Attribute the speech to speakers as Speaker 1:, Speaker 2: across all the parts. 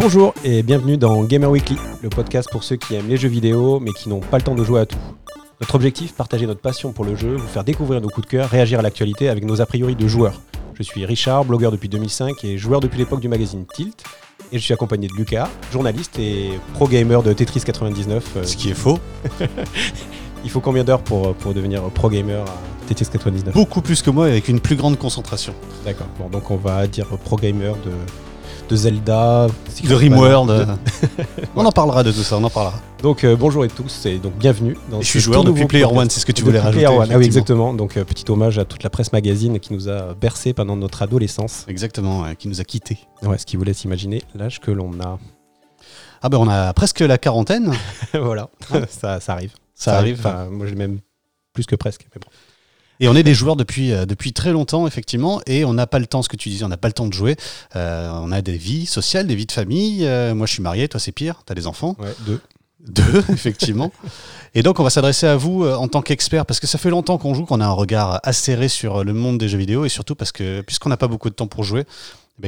Speaker 1: Bonjour et bienvenue dans Gamer Weekly, le podcast pour ceux qui aiment les jeux vidéo mais qui n'ont pas le temps de jouer à tout. Notre objectif, partager notre passion pour le jeu, vous faire découvrir nos coups de cœur, réagir à l'actualité avec nos a priori de joueurs. Je suis Richard, blogueur depuis 2005 et joueur depuis l'époque du magazine Tilt. Et je suis accompagné de Lucas, journaliste et pro gamer de Tetris 99.
Speaker 2: Ce qui est faux.
Speaker 1: Il faut combien d'heures pour, pour devenir pro gamer à Tetris 99
Speaker 2: Beaucoup plus que moi avec une plus grande concentration.
Speaker 1: D'accord. Bon, donc on va dire pro gamer de, de Zelda,
Speaker 2: De Rimworld. on en parlera de tout ça, on en parlera.
Speaker 1: Donc euh, bonjour à tous et donc bienvenue dans
Speaker 2: Et je suis joueur depuis Player
Speaker 1: podcast.
Speaker 2: One, c'est ce que tu
Speaker 1: Depuis
Speaker 2: voulais rajouter.
Speaker 1: Player One. Ah oui, exactement. Donc euh, petit hommage à toute la presse magazine qui nous a bercé pendant notre adolescence.
Speaker 2: Exactement, ouais, qui nous a quittés.
Speaker 1: Ouais, ce qui vous laisse imaginer l'âge que l'on a.
Speaker 2: Ah ben on a presque la quarantaine.
Speaker 1: voilà, ça, ça arrive.
Speaker 2: Ça arrive.
Speaker 1: Enfin, moi j'ai même plus que presque. Mais bon.
Speaker 2: Et on est des joueurs depuis, euh, depuis très longtemps, effectivement, et on n'a pas le temps, ce que tu disais, on n'a pas le temps de jouer. Euh, on a des vies sociales, des vies de famille. Euh, moi, je suis marié, toi, c'est pire, t'as des enfants.
Speaker 1: Ouais, deux.
Speaker 2: Deux, effectivement. Et donc, on va s'adresser à vous en tant qu'expert, parce que ça fait longtemps qu'on joue, qu'on a un regard acéré sur le monde des jeux vidéo, et surtout parce que, puisqu'on n'a pas beaucoup de temps pour jouer,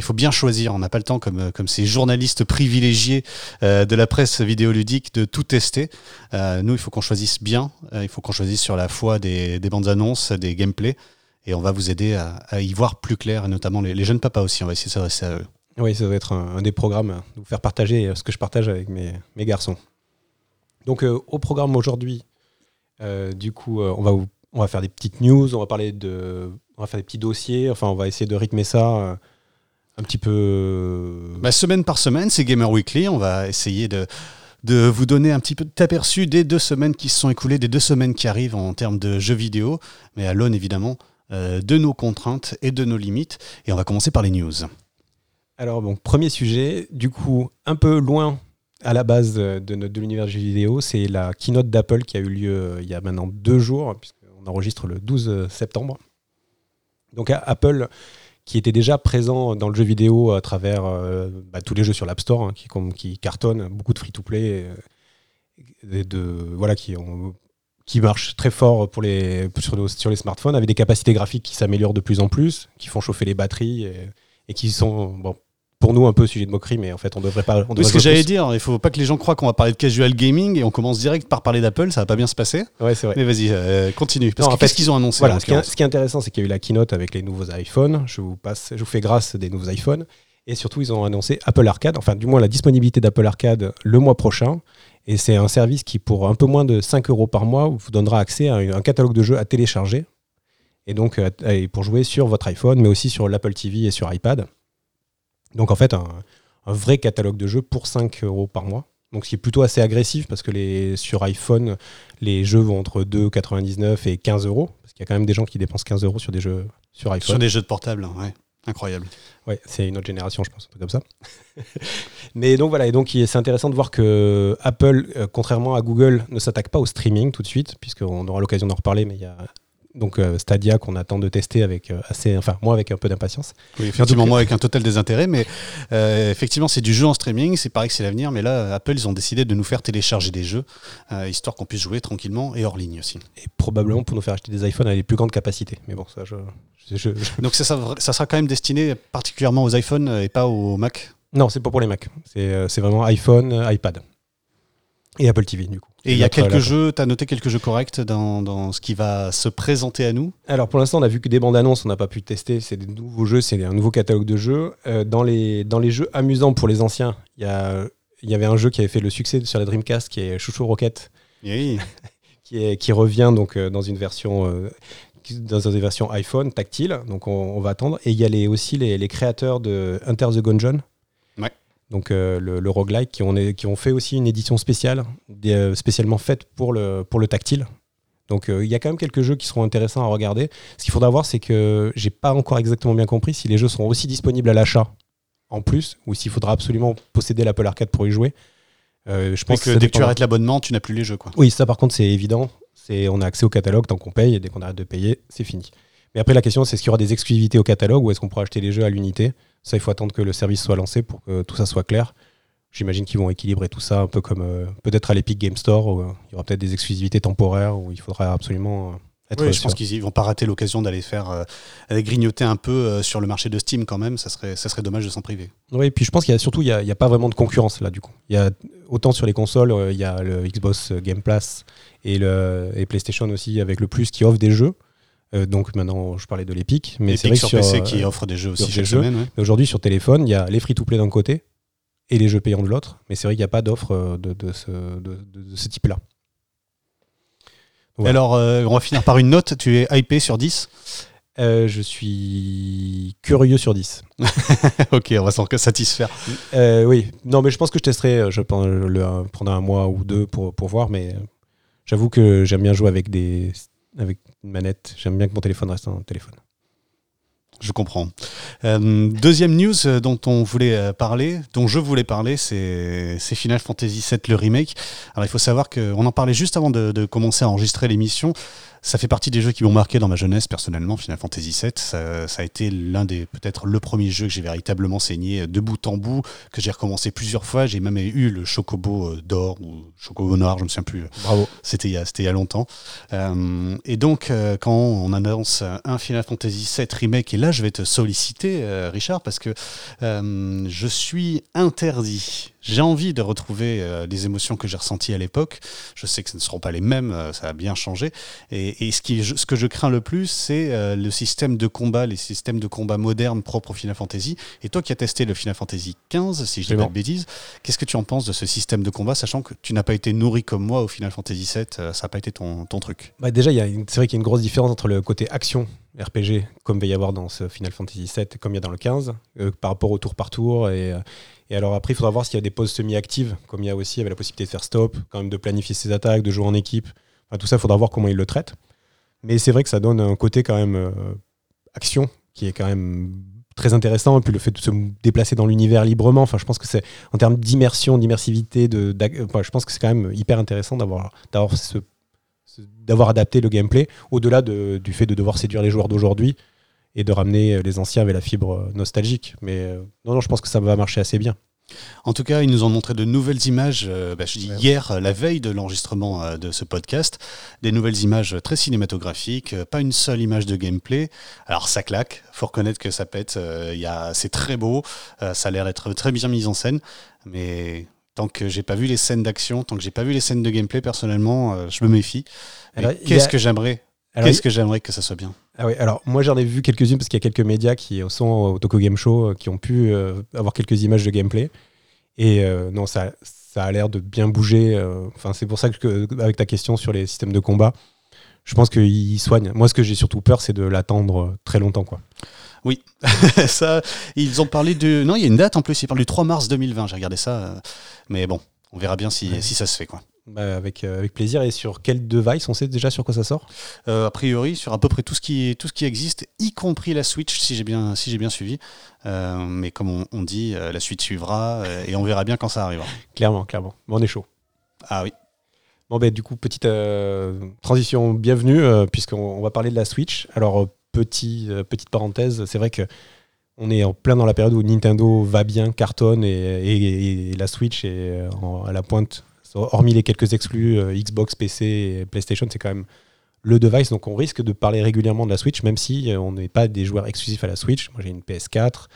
Speaker 2: il faut bien choisir. On n'a pas le temps, comme, comme ces journalistes privilégiés euh, de la presse vidéoludique, de tout tester. Euh, nous, il faut qu'on choisisse bien. Euh, il faut qu'on choisisse sur la foi des, des bandes annonces, des gameplays. Et on va vous aider à, y voir plus clair, et notamment les, jeunes papas aussi. On va essayer de s'adresser à eux.
Speaker 1: Oui, ça doit être un, des programmes, euh, de vous faire partager ce que je partage avec mes, mes garçons. Donc au programme aujourd'hui, du coup, on, va on va faire des petites news, on va parler de, on va faire des petits dossiers, enfin on va essayer de rythmer ça un petit peu.
Speaker 2: Bah, semaine par semaine, c'est Gamer Weekly. On va essayer de, de vous donner un petit peu d'aperçu des deux semaines qui se sont écoulées, des deux semaines qui arrivent en termes de jeux vidéo, mais à l'aune évidemment euh, de nos contraintes et de nos limites. Et on va commencer par les news.
Speaker 1: Alors bon, premier sujet, du coup un peu loin à la base euh, de, notre- de l'univers du jeu vidéo, c'est la keynote d'Apple qui a eu lieu euh, il y a maintenant deux jours, puisqu'on enregistre le 12 septembre. Donc à- Apple qui était déjà présent dans le jeu vidéo à travers euh, bah, tous les jeux sur l'App Store, hein, qui, cartonnent, beaucoup de free-to-play, euh, de, voilà, qui, marchent très fort sur les smartphones, avec des capacités graphiques qui s'améliorent de plus en plus, qui font chauffer les batteries, et, et qui sont, bon, pour nous, un peu sujet de moquerie, mais en fait, on devrait pas... On
Speaker 2: Oui,
Speaker 1: devrait
Speaker 2: ce que j'allais dire, il faut pas que les gens croient qu'on va parler de casual gaming et on commence direct par parler d'Apple, ça va pas bien se passer.
Speaker 1: Ouais, c'est vrai.
Speaker 2: Mais vas-y, euh, continue. Parce
Speaker 1: Non,
Speaker 2: que
Speaker 1: en fait,
Speaker 2: qu'est-ce qu'ils ont annoncé
Speaker 1: Voilà, ce qui, est,
Speaker 2: l'occurrence
Speaker 1: ce qui est intéressant, c'est qu'il y a eu la keynote avec les nouveaux iPhones. Je vous, passe, je vous fais grâce des nouveaux iPhones. Et surtout, ils ont annoncé Apple Arcade, enfin, du moins la disponibilité d'Apple Arcade le mois prochain. Et c'est un service qui, pour un peu moins de 5 euros par mois, vous donnera accès à un, catalogue de jeux à télécharger. Et donc, euh, pour jouer sur votre iPhone, mais aussi sur l'Apple TV et sur iPad. Donc, en fait, un, un vrai catalogue de jeux pour 5 euros par mois. Donc, ce qui est plutôt assez agressif parce que les, sur iPhone, les jeux vont entre 2,99 et 15 euros. Parce qu'il y a quand même des gens qui dépensent 15 euros sur des jeux sur iPhone.
Speaker 2: Sur des jeux de portable, hein, ouais. Incroyable.
Speaker 1: Ouais, c'est une autre génération, je pense, un truc comme ça. Mais donc voilà, et donc c'est intéressant de voir que Apple, euh, contrairement à Google, ne s'attaque pas au streaming tout de suite, puisqu'on aura l'occasion d'en reparler, mais il y a donc euh, Stadia qu'on attend de tester avec euh, assez, enfin moi avec un peu d'impatience.
Speaker 2: Oui, effectivement, moi avec un total désintérêt, mais euh, effectivement, c'est du jeu en streaming, c'est pareil que c'est l'avenir, mais là, Apple, ils ont décidé de nous faire télécharger des jeux, euh, histoire qu'on puisse jouer tranquillement et hors ligne aussi.
Speaker 1: Et probablement pour nous faire acheter des iPhones avec les plus grandes capacités. Mais bon, ça, je, je- je- je-
Speaker 2: Donc ça, ça, sera quand même destiné particulièrement aux iPhones euh, et pas aux Mac?
Speaker 1: non, c'est pas pour les Mac. C'est euh, vraiment iPhone, euh, iPad et Apple TV du coup.
Speaker 2: Et il y a quelques jeux, tu as noté quelques jeux corrects dans, dans ce qui va se présenter à nous
Speaker 1: Alors pour l'instant, on a vu que des bandes annonces, on n'a pas pu tester. C'est des nouveaux jeux, c'est un nouveau catalogue de jeux. Euh, dans, les, dans les jeux amusants pour les anciens, il y, a- y avait un jeu qui avait fait le succès sur la Dreamcast qui est Chouchou Rocket,
Speaker 2: Oui.
Speaker 1: qui, est, qui revient donc euh, dans une version. euh, dans une version iPhone tactile, donc on, on va attendre. Et il y a les, aussi les, les créateurs de Hunter the Gungeon. Donc euh, le, le roguelike, qui ont, qui ont fait aussi une édition spéciale, des, euh, spécialement faite pour le, pour le tactile. Donc euh, il y a quand même quelques jeux qui seront intéressants à regarder. Ce qu'il faudra voir, c'est que j'ai pas encore exactement bien compris si les jeux seront aussi disponibles à l'achat en plus, ou s'il faudra absolument posséder l'Apple Arcade pour y jouer. Euh, je pense
Speaker 2: que dès que tu arrêtes l'abonnement, tu n'as plus les jeux. Quoi.
Speaker 1: Oui, ça par contre c'est évident. C'est on a accès au catalogue tant qu'on paye et dès qu'on arrête de payer, c'est fini. Mais après la question c'est est-ce qu'il y aura des exclusivités au catalogue ou est-ce qu'on pourra acheter les jeux à l'unité? Ça il faut attendre que le service soit lancé pour que tout ça soit clair. J'imagine qu'ils vont équilibrer tout ça un peu comme euh, peut-être à l'Epic Game Store où euh, il y aura peut-être des exclusivités temporaires où il faudra absolument euh, être
Speaker 2: Oui, je pense qu'ils vont pas rater l'occasion d'aller faire euh, grignoter un peu sur le marché de Steam quand même. Ça serait, ça serait dommage de s'en priver.
Speaker 1: Oui, puis je pense qu'il y a surtout, il n'y a, il y a pas vraiment de concurrence là, du coup. Il y a, autant sur les consoles, il y a le Xbox Game Pass et, le, et PlayStation aussi avec le Plus qui offre des jeux. Euh, donc maintenant, je parlais de l'Epic. Mais c'est vrai que
Speaker 2: sur, PC
Speaker 1: euh,
Speaker 2: qui offre des jeux aussi chaque semaine. ouais.
Speaker 1: aujourd'hui, sur téléphone, il y a les free-to-play d'un côté et les jeux payants de l'autre. Mais c'est vrai qu'il n'y a pas d'offre euh, de, de ce, de- de- de ce type-là.
Speaker 2: Alors, euh, on va finir par une note. Tu es hypé sur 10
Speaker 1: Euh, je suis curieux sur 10.
Speaker 2: Ok, on va s'en satisfaire.
Speaker 1: Euh, oui, non, mais je pense que je testerai je un- pendant un mois ou deux pour, pour voir, mais j'avoue que j'aime bien jouer avec, des, avec une manette. J'aime bien que mon téléphone reste un téléphone.
Speaker 2: Je comprends. Euh, deuxième news euh, dont on voulait euh, parler, dont je voulais parler, c'est Final Fantasy VII le remake. Alors il faut savoir qu'on en parlait juste avant de commencer à enregistrer l'émission. Ça fait partie des jeux qui m'ont marqué dans ma jeunesse personnellement. Final Fantasy VII, ça, ça a été l'un des peut-être le premier jeu que j'ai véritablement saigné de bout en bout, que j'ai recommencé plusieurs fois. J'ai même eu le Chocobo euh, d'or ou Chocobo noir, je me souviens plus.
Speaker 1: Bravo.
Speaker 2: C'était il, y a- c'était il y a longtemps. Euh, et donc, euh, quand on annonce un Final Fantasy VII Remake, et là, je vais te solliciter, euh, Richard, parce que euh, je suis interdit. J'ai envie de retrouver euh, les émotions que j'ai ressenties à l'époque. Je sais que ce ne seront pas les mêmes, euh, ça a bien changé. Et, et ce, qui, ce que je crains le plus, c'est euh, le système de combat, les systèmes de combat modernes propres au Final Fantasy. Et toi qui as testé le Final Fantasy XV, si je dis pas de bêtises, qu'est-ce que tu en penses de ce système de combat, sachant que tu n'as pas été nourri comme moi au Final Fantasy VII, euh, ça n'a pas été ton, ton truc?
Speaker 1: Bah, déjà, il c'est vrai qu'il y a une grosse différence entre le côté action RPG, comme va y avoir dans ce Final Fantasy VII, comme il y a dans le 15, euh, par rapport au tour par tour. Et, et alors après, il faudra voir s'il y a des pauses semi-actives, comme il y a aussi, la possibilité de faire stop, quand même de planifier ses attaques, de jouer en équipe. Tout ça, il faudra voir comment ils le traitent. Mais c'est vrai que ça donne un côté quand même euh, action qui est quand même très intéressant. Et puis le fait de se déplacer dans l'univers librement, enfin, je pense que c'est en termes d'immersion, d'immersivité, je pense que c'est quand même hyper intéressant d'avoir, d'avoir adapté le gameplay au-delà de- du fait de devoir séduire les joueurs d'aujourd'hui et de ramener euh, les anciens avec la fibre euh, nostalgique. Mais euh, non, non, je pense que ça va marcher assez bien.
Speaker 2: En tout cas, ils nous ont montré de nouvelles images, euh, bah, je dis
Speaker 1: Ouais.
Speaker 2: hier, la veille de l'enregistrement euh, de ce podcast, des nouvelles images très cinématographiques, euh, pas une seule image de gameplay. Alors ça claque, faut reconnaître que ça pète, c'est très beau, ça a l'air d'être très bien mis en scène, mais tant que j'ai pas vu les scènes d'action, tant que j'ai pas vu les scènes de gameplay, personnellement, je me méfie. Qu'est-ce
Speaker 1: a-
Speaker 2: que j'aimerais Qu'est-ce que j'aimerais que ça soit bien
Speaker 1: Ah ouais, alors moi j'en ai vu quelques-unes parce qu'il y a quelques médias qui sont au Toko Game Show euh, qui ont pu euh, avoir quelques images de gameplay. Et euh, non, ça, ça a l'air de bien bouger. euh, Enfin, c'est pour ça que, avec ta question sur les systèmes de combat, je pense qu'ils soignent. Moi, ce que j'ai surtout peur, c'est de l'attendre très longtemps. Quoi.
Speaker 2: ça, ils ont parlé de. Non, il y a une date en plus. Ils parlent du 3 mars 2020. J'ai regardé ça, mais bon, on verra bien si,
Speaker 1: Ouais.
Speaker 2: si ça se fait quoi.
Speaker 1: Bah, avec, euh, avec plaisir. Et sur quel device? On sait déjà sur quoi ça sort?
Speaker 2: Euh, a priori, sur à peu près tout ce qui tout ce qui existe, y compris la Switch, si j'ai bien si bien suivi. Euh, mais comme on, on dit, la suite suivra et on verra bien quand ça arrivera.
Speaker 1: Clairement, clairement. Bon, on est chaud.
Speaker 2: Ah oui.
Speaker 1: Bon, ben, du coup, petite transition bienvenue, puisqu'on on va parler de la Switch. Alors, petit, petite parenthèse, c'est vrai que on est en plein dans la période où Nintendo va bien, cartonne, et, et- et la Switch est en- à la pointe. Hormis les quelques exclus, euh, Xbox, PC et PlayStation, c'est quand même le device. Donc, on risque de parler régulièrement de la Switch, même si euh, on n'est pas des joueurs exclusifs à la Switch. Moi, j'ai une PS4,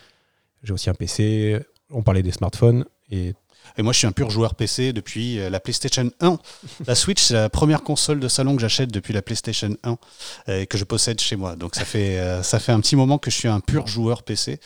Speaker 1: j'ai aussi un PC. On parlait des smartphones. Et
Speaker 2: Et moi, je suis un pur joueur PC depuis euh, la PlayStation 1. La Switch, c'est la première console de salon que j'achète depuis la PlayStation 1 euh, et que je possède chez moi. Donc ça fait, euh, ça fait un petit moment que je suis un pur joueur PC.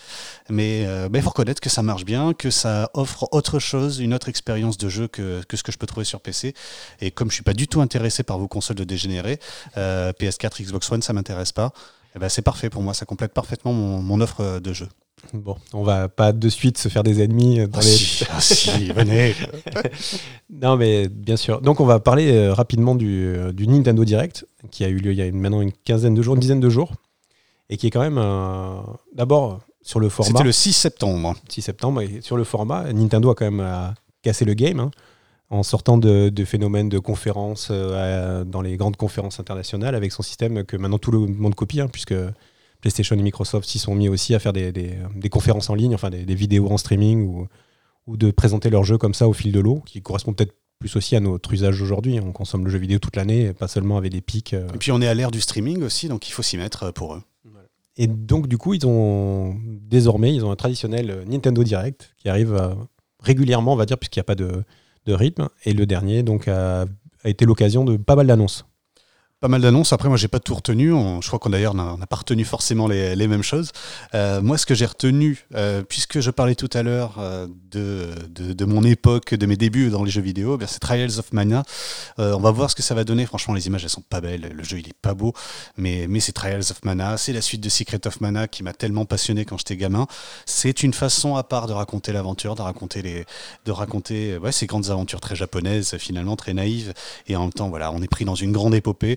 Speaker 2: Mais il faut reconnaître que ça marche bien, que ça offre autre chose, une autre expérience de jeu que, que ce que je peux trouver sur PC. Et comme je suis pas du tout intéressé par vos consoles de dégénérés, euh, PS4, Xbox One, ça m'intéresse pas. Ben, c'est parfait pour moi, ça complète parfaitement mon, mon offre de jeu.
Speaker 1: Bon, on va pas de suite se faire des ennemis dans
Speaker 2: Ah
Speaker 1: les,
Speaker 2: si, ah si, venez.
Speaker 1: Non, mais bien sûr. Donc, on va parler euh, rapidement du, euh, du Nintendo Direct, qui a eu lieu il y a une- maintenant une quinzaine de jours, une dizaine de jours, et qui est quand même d'abord sur le format
Speaker 2: C'était le 6 septembre.
Speaker 1: 6 septembre, et sur le format, Nintendo a quand même euh, cassé le game hein, en sortant de, de phénomènes de conférences euh, dans les grandes conférences internationales avec son système que maintenant tout le monde copie, hein, puisque PlayStation et Microsoft s'y sont mis aussi à faire des, des- des conférences en ligne, enfin des, des vidéos en streaming ou, ou de présenter leurs jeux comme ça au fil de l'eau, qui correspond peut-être plus aussi à notre usage aujourd'hui. On consomme le jeu vidéo toute l'année, pas seulement avec des pics.
Speaker 2: Et puis on est à l'ère du streaming aussi, donc il faut s'y mettre pour eux.
Speaker 1: Et donc du coup, ils ont désormais, ils ont un traditionnel Nintendo Direct qui arrive régulièrement, on va dire, puisqu'il n'y a pas de, de, rythme. Et le dernier, donc, a, a été l'occasion de pas mal d'annonces
Speaker 2: pas mal d'annonces. Après, moi, j'ai pas tout retenu. je crois qu'on d'ailleurs n'a pas retenu forcément les, les mêmes choses. Euh, moi, ce que j'ai retenu, euh, puisque je parlais tout à l'heure euh, de, de, de, mon époque, de mes débuts dans les jeux vidéo, eh c'est Trials of Mana. on va voir ce que ça va donner. Franchement, les images, elles sont pas belles. Le jeu, il est pas beau, mais, mais c'est Trials of Mana. C'est la suite de Secret of Mana qui m'a tellement passionné quand j'étais gamin. C'est une façon à part de raconter l'aventure, de raconter les, de raconter ouais, ces grandes aventures très japonaises, finalement très naïves, et en même temps, voilà, on est pris dans une grande épopée.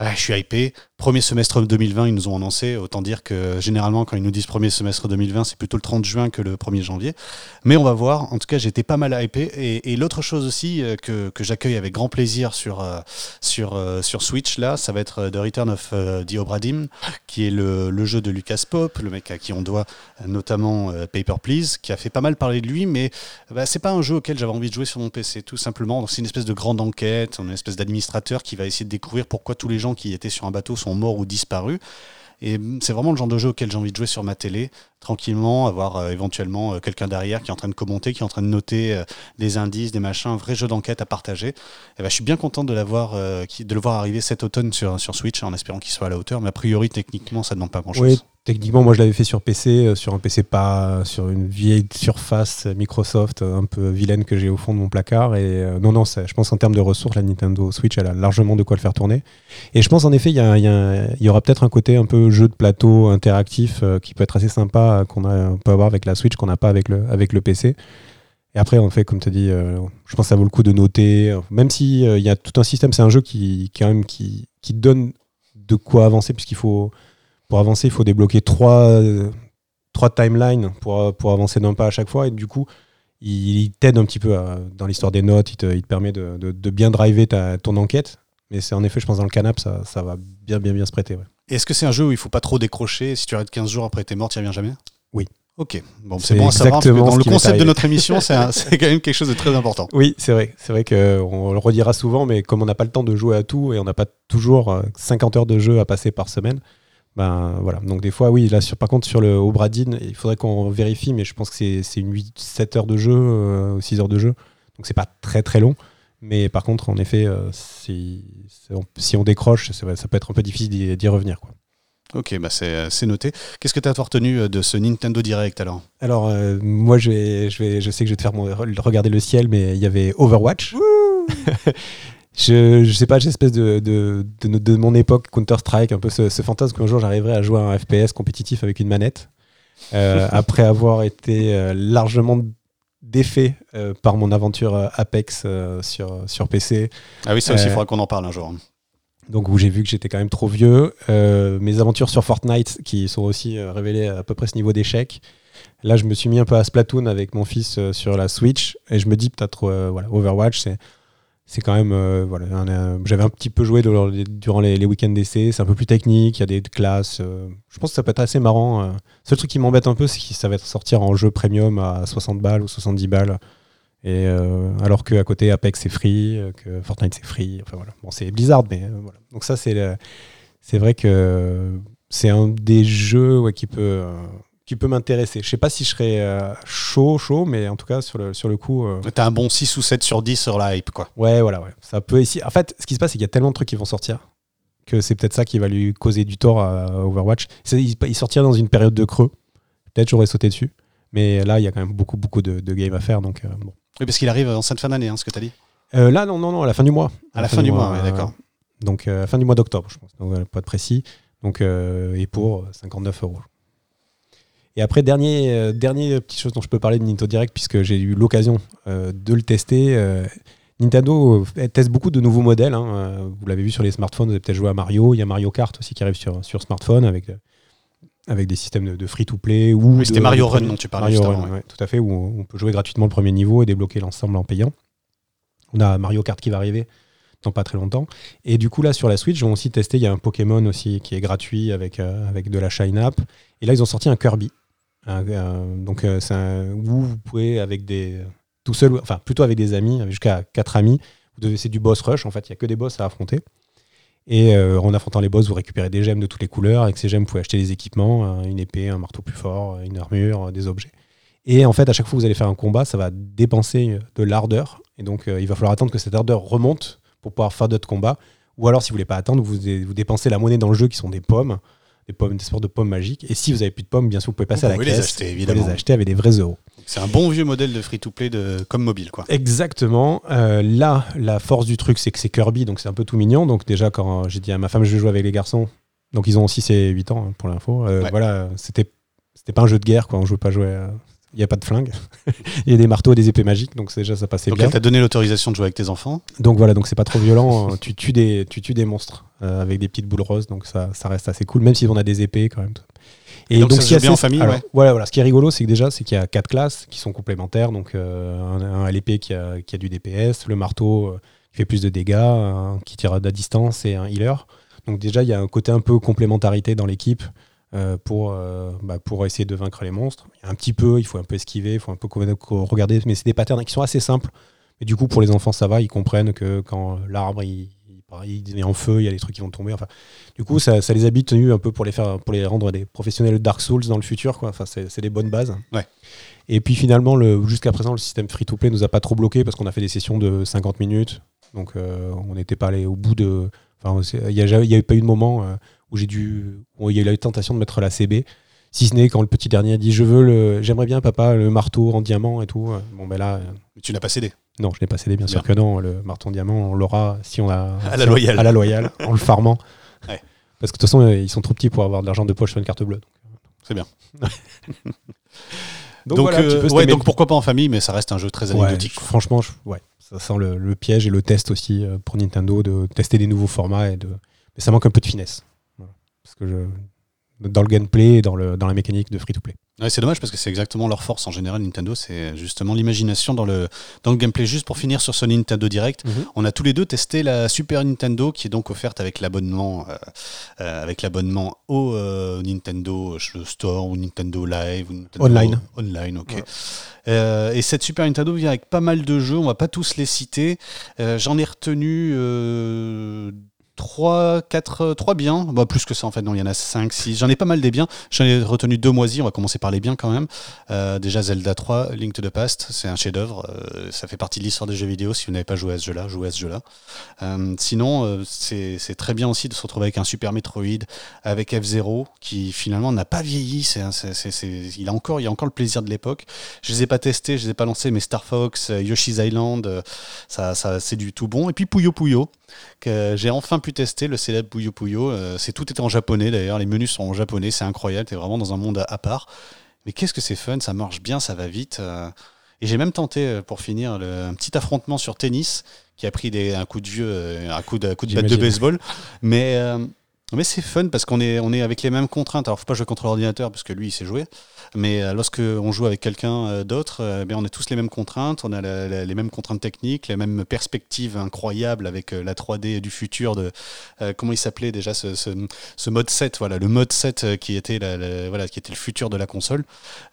Speaker 2: Je suis hypé. Premier semestre 2020, ils nous ont annoncé. Autant dire que généralement, quand ils nous disent premier semestre 2020, c'est plutôt le 30 juin que le 1er janvier. Mais on va voir. En tout cas, j'étais pas mal hypé. Et, l'autre chose aussi euh, que, j'accueille avec grand plaisir sur, euh, sur, euh, sur Switch, là, ça va être The Return of the Obra qui est le, le, jeu de Lucas Pop, le mec à qui on doit notamment Paper Please, qui a fait pas mal parler de lui. Mais bah, c'est pas un jeu auquel j'avais envie de jouer sur mon PC, tout simplement. C'est une espèce de grande enquête, une espèce d'administrateur qui va essayer de découvrir pourquoi tous les gens qui étaient sur un bateau sont morts ou disparus. Et c'est vraiment le genre de jeu auquel j'ai envie de jouer sur ma télé, tranquillement, avoir euh, éventuellement euh, quelqu'un derrière qui est en train de commenter, qui est en train de noter euh, des indices, des machins, un vrai jeu d'enquête à partager. Et ben, je suis bien content de, le voir arriver cet automne sur, sur Switch, en espérant qu'il soit à la hauteur. Mais a priori, techniquement, ça ne demande pas grand-chose.
Speaker 1: Techniquement, moi je l'avais fait sur PC, euh, sur un PC pas sur une vieille surface Microsoft un peu vilaine que j'ai au fond de mon placard. Et euh, non, non, je pense en termes de ressources, la Nintendo Switch, elle a largement de quoi le faire tourner. Et je pense en effet, il y, y, aura peut-être un côté un peu jeu de plateau interactif euh, qui peut être assez sympa, qu'on peut avoir avec la Switch, qu'on n'a pas avec le, avec le PC. Et après, en fait, comme tu as dit, je pense que ça vaut le coup de noter, même s'il il y a tout un système, c'est un jeu qui, quand même, qui, qui donne de quoi avancer, puisqu'il faut pour avancer, il faut débloquer trois, trois timelines pour, pour avancer d'un pas à chaque fois. Et du coup, il, t'aide un petit peu dans l'histoire des notes, il te, il te permet de, de, bien driver ta, ton enquête. Mais c'est en effet, je pense, dans le canap, ça, ça va bien, bien, bien se prêter.
Speaker 2: Est-ce que c'est un jeu où il faut pas trop décrocher? Si tu arrêtes 15 jours après t'es mort, tu reviens jamais?
Speaker 1: Oui.
Speaker 2: Ok, bon, c'est bon à savoir, dans le concept de notre émission, c'est quand même quelque chose de très important.
Speaker 1: Oui, c'est vrai. C'est vrai qu'on le redira souvent, mais comme on n'a pas le temps de jouer à tout et on n'a pas toujours 50 euh, heures de jeu à passer par semaine, ben, voilà. Donc des fois, oui, là, sur, par contre, sur le Obradine, il faudrait qu'on vérifie, mais je pense que c'est une 8, 7 heures de jeu, euh, 6 heures de jeu. Donc c'est pas très très long. Mais par contre, en effet, euh, si, si, on décroche, ça, ça, peut être un peu difficile d'y revenir. Quoi.
Speaker 2: Ok, bah c'est noté. Qu'est-ce que tu as retenu euh, de ce Nintendo Direct alors?
Speaker 1: Alors, euh, moi, je, vais, je, vais, je sais que je vais te faire regarder le ciel, mais il y avait Overwatch. je, je sais pas, j'ai espèce de, de, de, mon époque Counter-Strike, un peu ce, fantasme qu'un jour j'arriverai à jouer à un FPS compétitif avec une manette. Euh, après avoir été euh, largement défait euh, par mon aventure Apex sur, sur PC.
Speaker 2: Ah oui, ça aussi, il faudra qu'on en parle un jour.
Speaker 1: Donc où j'ai vu que j'étais quand même trop vieux. mes aventures sur Fortnite, qui sont aussi révélées à peu près ce niveau d'échec. Là, je me suis mis un peu à Splatoon avec mon fils sur la Switch, et je me dis peut-être, voilà, Overwatch, c'est c'est quand même euh, voilà j'avais un petit peu joué durant les, week-ends d'essai. C'est un peu plus technique il y a des classes euh, je pense que ça peut être assez marrant le euh. seul truc qui m'embête un peu c'est que ça va être sortir en jeu premium à 60 balles ou 70 balles. Et alors qu'à côté Apex c'est free que Fortnite c'est free. Enfin voilà. Bon c'est Blizzard mais voilà. Donc ça c'est c'est vrai que c'est un des jeux qui peut qui peut m'intéresser. Je sais pas si je serais euh, chaud, chaud, mais en tout cas, sur le, sur le coup. Euh...
Speaker 2: T'as un bon 6 ou 7 sur 10 sur la hype, quoi.
Speaker 1: Ouais, voilà, ouais. Ça peut ici. En fait, ce qui se passe, c'est qu'il y a tellement de trucs qui vont sortir que c'est peut-être ça qui va lui causer du tort à Overwatch. Il, il sortira dans une période de creux. Peut-être j'aurais sauté dessus. Mais là, il y a quand même beaucoup, beaucoup de, de games à faire. Donc, euh, bon.
Speaker 2: Oui, parce qu'il arrive en cette fin d'année, hein, ce que tu as dit.
Speaker 1: Euh, là, non, non, non, à la fin du mois.
Speaker 2: À, la, fin, du mois, mois d'accord.
Speaker 1: donc, fin du mois d'octobre, je pense. Donc, pas de précis. Donc, et pour 59 euros. Et après, dernier, euh, dernier petite chose dont je peux parler de Nintendo Direct, puisque j'ai eu l'occasion euh, de le tester. Euh, Nintendo teste beaucoup de nouveaux modèles. Hein. Vous l'avez vu sur les smartphones, vous avez peut-être joué à Mario. Il y a Mario Kart aussi qui arrive sur, sur smartphone avec, avec des systèmes de, free-to-play.
Speaker 2: Oui, c'était Mario Run dont tu parlais
Speaker 1: Mario Run, tout à fait, où on peut jouer gratuitement le premier niveau et débloquer l'ensemble en payant. On a Mario Kart qui va arriver dans pas très longtemps. Et du coup, là, sur la Switch, ils ont aussi testé, il y a un Pokémon aussi qui est gratuit avec, avec de la Shine App. Et là, ils ont sorti un Kirby donc, euh, c'est où vous pouvez, avec des tout seul, enfin plutôt avec des amis, jusqu'à quatre amis. Vous devez, c'est du boss rush. En fait, il y a que des boss à affronter. Et euh, en affrontant les boss, vous récupérez des gemmes de toutes les couleurs. Avec ces gemmes, vous pouvez acheter des équipements, euh, une épée, un marteau plus fort, une armure, euh, des objets. Et en fait, à chaque fois que vous allez faire un combat, ça va dépenser de l'ardeur. Et donc, il va falloir attendre que cette ardeur remonte pour pouvoir faire d'autres combats. Ou alors, si vous voulez pas attendre, vous dépensez la monnaie dans le jeu qui sont des pommes, des pommes, des sortes de pommes magiques. Et si vous avez plus de pommes, bien sûr, vous pouvez passer
Speaker 2: Vous
Speaker 1: à la
Speaker 2: pouvez les
Speaker 1: caisse.
Speaker 2: acheter,
Speaker 1: vous
Speaker 2: évidemment.
Speaker 1: pouvez les acheter avec des vrais euros.
Speaker 2: C'est un bon vieux modèle de free-to-play de... comme mobile, quoi.
Speaker 1: Exactement. Euh, là, la force du truc, c'est que c'est Kirby, donc c'est un peu tout mignon. Donc déjà, quand j'ai dit à ma femme, je vais jouer avec les garçons, donc ils ont 6 et 8 ans hein, pour l'info. euh,
Speaker 2: Ouais.
Speaker 1: Voilà, c'était c'était pas un jeu de guerre, quoi. On jouait pas jouer. euh, Il n'y a pas de flingue. Il y a des marteaux et des épées magiques, donc déjà ça passait
Speaker 2: Donc
Speaker 1: bien.
Speaker 2: elle t'a donné l'autorisation de jouer avec tes enfants.
Speaker 1: Donc voilà, donc c'est pas trop violent. euh, tu tues des, tu tues des monstres euh, avec des petites boules roses, donc ça, ça reste assez cool, même si on a des épées quand même.
Speaker 2: Et donc ça
Speaker 1: ce
Speaker 2: se joue bien en famille,
Speaker 1: alors,
Speaker 2: ouais.
Speaker 1: voilà, voilà. Ce qui est rigolo, c'est que déjà, c'est qu'il y a quatre classes qui sont complémentaires. Donc euh, un, un à l'épée qui a, qui a du DPS, le marteau euh, qui fait plus de dégâts, un qui tire à distance et un healer. Donc déjà, il y a un côté un peu complémentarité dans l'équipe. Euh, pour, euh, bah, pour essayer de vaincre les monstres. Il y a un petit peu, il faut un peu esquiver, il faut un peu regarder, mais c'est des patterns qui sont assez simples. Et du coup, pour les enfants, ça va, ils comprennent que quand l'arbre il, il, met en feu, il y a des trucs qui vont tomber. Enfin, du coup, ça, ça les a tenus un peu pour les faire, pour les rendre des professionnels de Dark Souls dans le futur. Quoi. Enfin, c'est c'est des bonnes bases.
Speaker 2: Ouais.
Speaker 1: Et puis finalement, le- jusqu'à présent, le système free-to-play nous a pas trop bloqué parce qu'on a fait des sessions de 50 minutes. Donc, euh, on n'était pas allé au bout de. Enfin, il n'y a, a pas eu de moment où j'ai dû, où il y a eu la tentation de mettre la CB. Si ce n'est quand le petit dernier a dit je veux le, j'aimerais bien papa le marteau en diamant et tout. Bon ben là,
Speaker 2: Mais tu n'as pas cédé.
Speaker 1: non, je n'ai pas cédé, bien, sûr que non. Le marteau en diamant, on l'aura si on a
Speaker 2: À la
Speaker 1: si on-
Speaker 2: loyale.
Speaker 1: à la loyale, en le farmant.
Speaker 2: Ouais.
Speaker 1: Parce que de toute façon, ils sont trop petits pour avoir de l'argent de poche sur une carte bleue.
Speaker 2: C'est bien.
Speaker 1: Donc,
Speaker 2: Donc,
Speaker 1: voilà, un petit
Speaker 2: euh, ouais, donc pourquoi pas en famille, mais ça reste un jeu très
Speaker 1: Ouais,
Speaker 2: anecdotique.
Speaker 1: franchement, je- ouais, ça sent le, le piège et le test aussi euh, pour Nintendo de tester des nouveaux formats et de. Mais ça manque un peu de finesse. Que je- dans le gameplay et dans, le, dans la mécanique de free-to-play.
Speaker 2: Ouais, c'est dommage parce que c'est exactement leur force en général. Nintendo, c'est justement l'imagination dans le, dans le gameplay. Juste pour finir sur ce Nintendo Direct, on a tous les deux testé la Super Nintendo qui est donc offerte avec l'abonnement euh, euh, avec l'abonnement au euh, Nintendo Store ou Nintendo Live ou Nintendo
Speaker 1: Online.
Speaker 2: Online, ok.
Speaker 1: Ouais.
Speaker 2: Euh, et cette Super Nintendo vient avec pas mal de jeux. On va pas tous les citer. J'en ai retenu. Euh, 3, 4, 3 biens, bah, plus que ça en fait, non, il y en a 5, 6, j'en ai pas mal des biens, j'en ai retenu deux moisis, on va commencer par les biens quand même. Euh, déjà Zelda 3, Link to the Past, c'est un chef-d'œuvre, euh, ça fait partie de l'histoire des jeux vidéo, si vous n'avez pas joué à ce jeu-là, jouez à ce jeu-là. Euh, sinon, euh, c'est très bien aussi de se retrouver avec un Super Metroid, avec F-Zero, qui finalement n'a pas vieilli, il, a encore, il y a encore le plaisir de l'époque. Je les ai pas testés, je les ai pas lancés, mais Star Fox, euh, Yoshi's Island, euh, ça, ça c'est du tout bon. Et puis Puyo Puyo, que j'ai enfin pu tester, le célèbre Puyo Puyo. Euh, c'est tout est en japonais d'ailleurs, les menus sont en japonais, c'est incroyable, t'es vraiment dans un monde à, à part. Mais qu'est-ce que c'est fun, ça marche bien, ça va vite. euh. Et j'ai même tenté, euh, pour finir, le- un petit affrontement sur tennis qui a pris des, un coup de vieux, un coup de, un coup de batte de baseball. Mais, euh, mais c'est fun parce qu'on est, on est avec les mêmes contraintes. Alors, faut pas jouer contre l'ordinateur parce que lui, il sait jouer. Mais euh, lorsque on joue avec quelqu'un euh, d'autre, euh, ben, on a tous les mêmes contraintes, on a les mêmes contraintes techniques, les mêmes perspectives incroyables avec euh, la 3D du futur de comment il s'appelait déjà ce, ce, ce mode 7, voilà, le mode 7 euh, qui était la, voilà, qui était le futur de la console.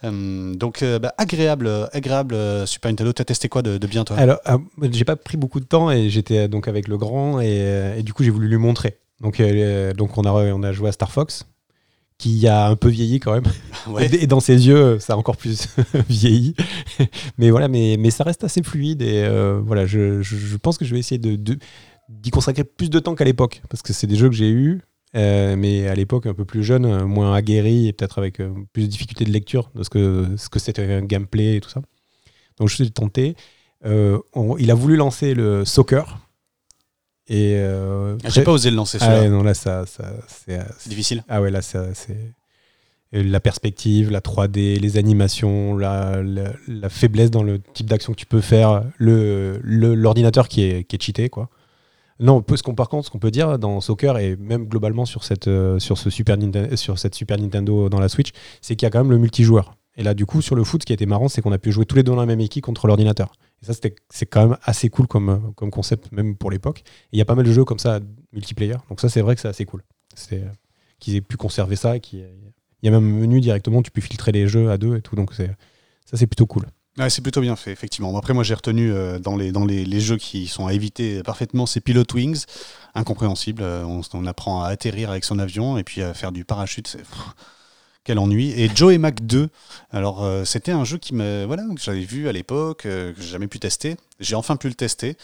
Speaker 2: Euh, donc bah, agréable, agréable Super Nintendo. T'as testé quoi de, bien toi?
Speaker 1: Alors, ah, j'ai pas pris beaucoup de temps et j'étais donc avec le grand et du coup j'ai voulu lui montrer. Donc, euh, donc on, a, on a joué à Star Fox qui a un peu vieilli quand même.
Speaker 2: Ouais.
Speaker 1: Et dans ses yeux, ça a encore plus vieilli. mais voilà, mais, mais ça reste assez fluide et euh, voilà, je, je, je pense que je vais essayer de, d'y consacrer plus de temps qu'à l'époque parce que c'est des jeux que j'ai eus. euh, mais à l'époque un peu plus jeune, moins aguerri et peut-être avec euh, plus de difficultés de lecture de ce que ce que c'était un gameplay et tout ça. Donc je suis tenté. On- il a voulu lancer le soccer et euh,
Speaker 2: Ah, J'ai pas osé le lancer
Speaker 1: ah
Speaker 2: celui-là.
Speaker 1: ouais, non là ça, ça c'est
Speaker 2: difficile.
Speaker 1: ah ouais, là, c'est et la perspective, la 3D, les animations, la, la, la faiblesse dans le type d'action que tu peux faire, le l'ordinateur qui est, qui est cheaté, quoi. Non, ce qu'on, par contre, ce qu'on peut dire dans Soccer et même globalement sur cette, euh, sur, ce Super Ninten- sur cette Super Nintendo dans la Switch, c'est qu'il y a quand même le multijoueur. Et là, du coup, sur le foot, ce qui était marrant, c'est qu'on a pu jouer tous les deux dans la même équipe contre l'ordinateur. Et ça, c'est quand même assez cool comme, euh, comme concept, même pour l'époque. Il y a pas mal de jeux comme ça, multiplayer. Donc ça, c'est vrai que c'est assez cool. C'est, euh, qu'ils aient pu conserver ça. Il y a même un menu directement, tu peux filtrer les jeux à deux et tout. Donc ça, c'est plutôt cool.
Speaker 2: Ouais, c'est plutôt bien fait, effectivement. Après, moi, j'ai retenu euh, dans, les, dans les, jeux qui sont à éviter parfaitement, c'est Pilot Wings, incompréhensible. On, on, apprend à atterrir avec son avion et puis à faire du parachute. C'est quel ennui. Et Joe et Mac 2, alors euh, c'était un jeu qui me, voilà, que j'avais vu à l'époque, que j'ai jamais pu tester. J'ai enfin pu le tester.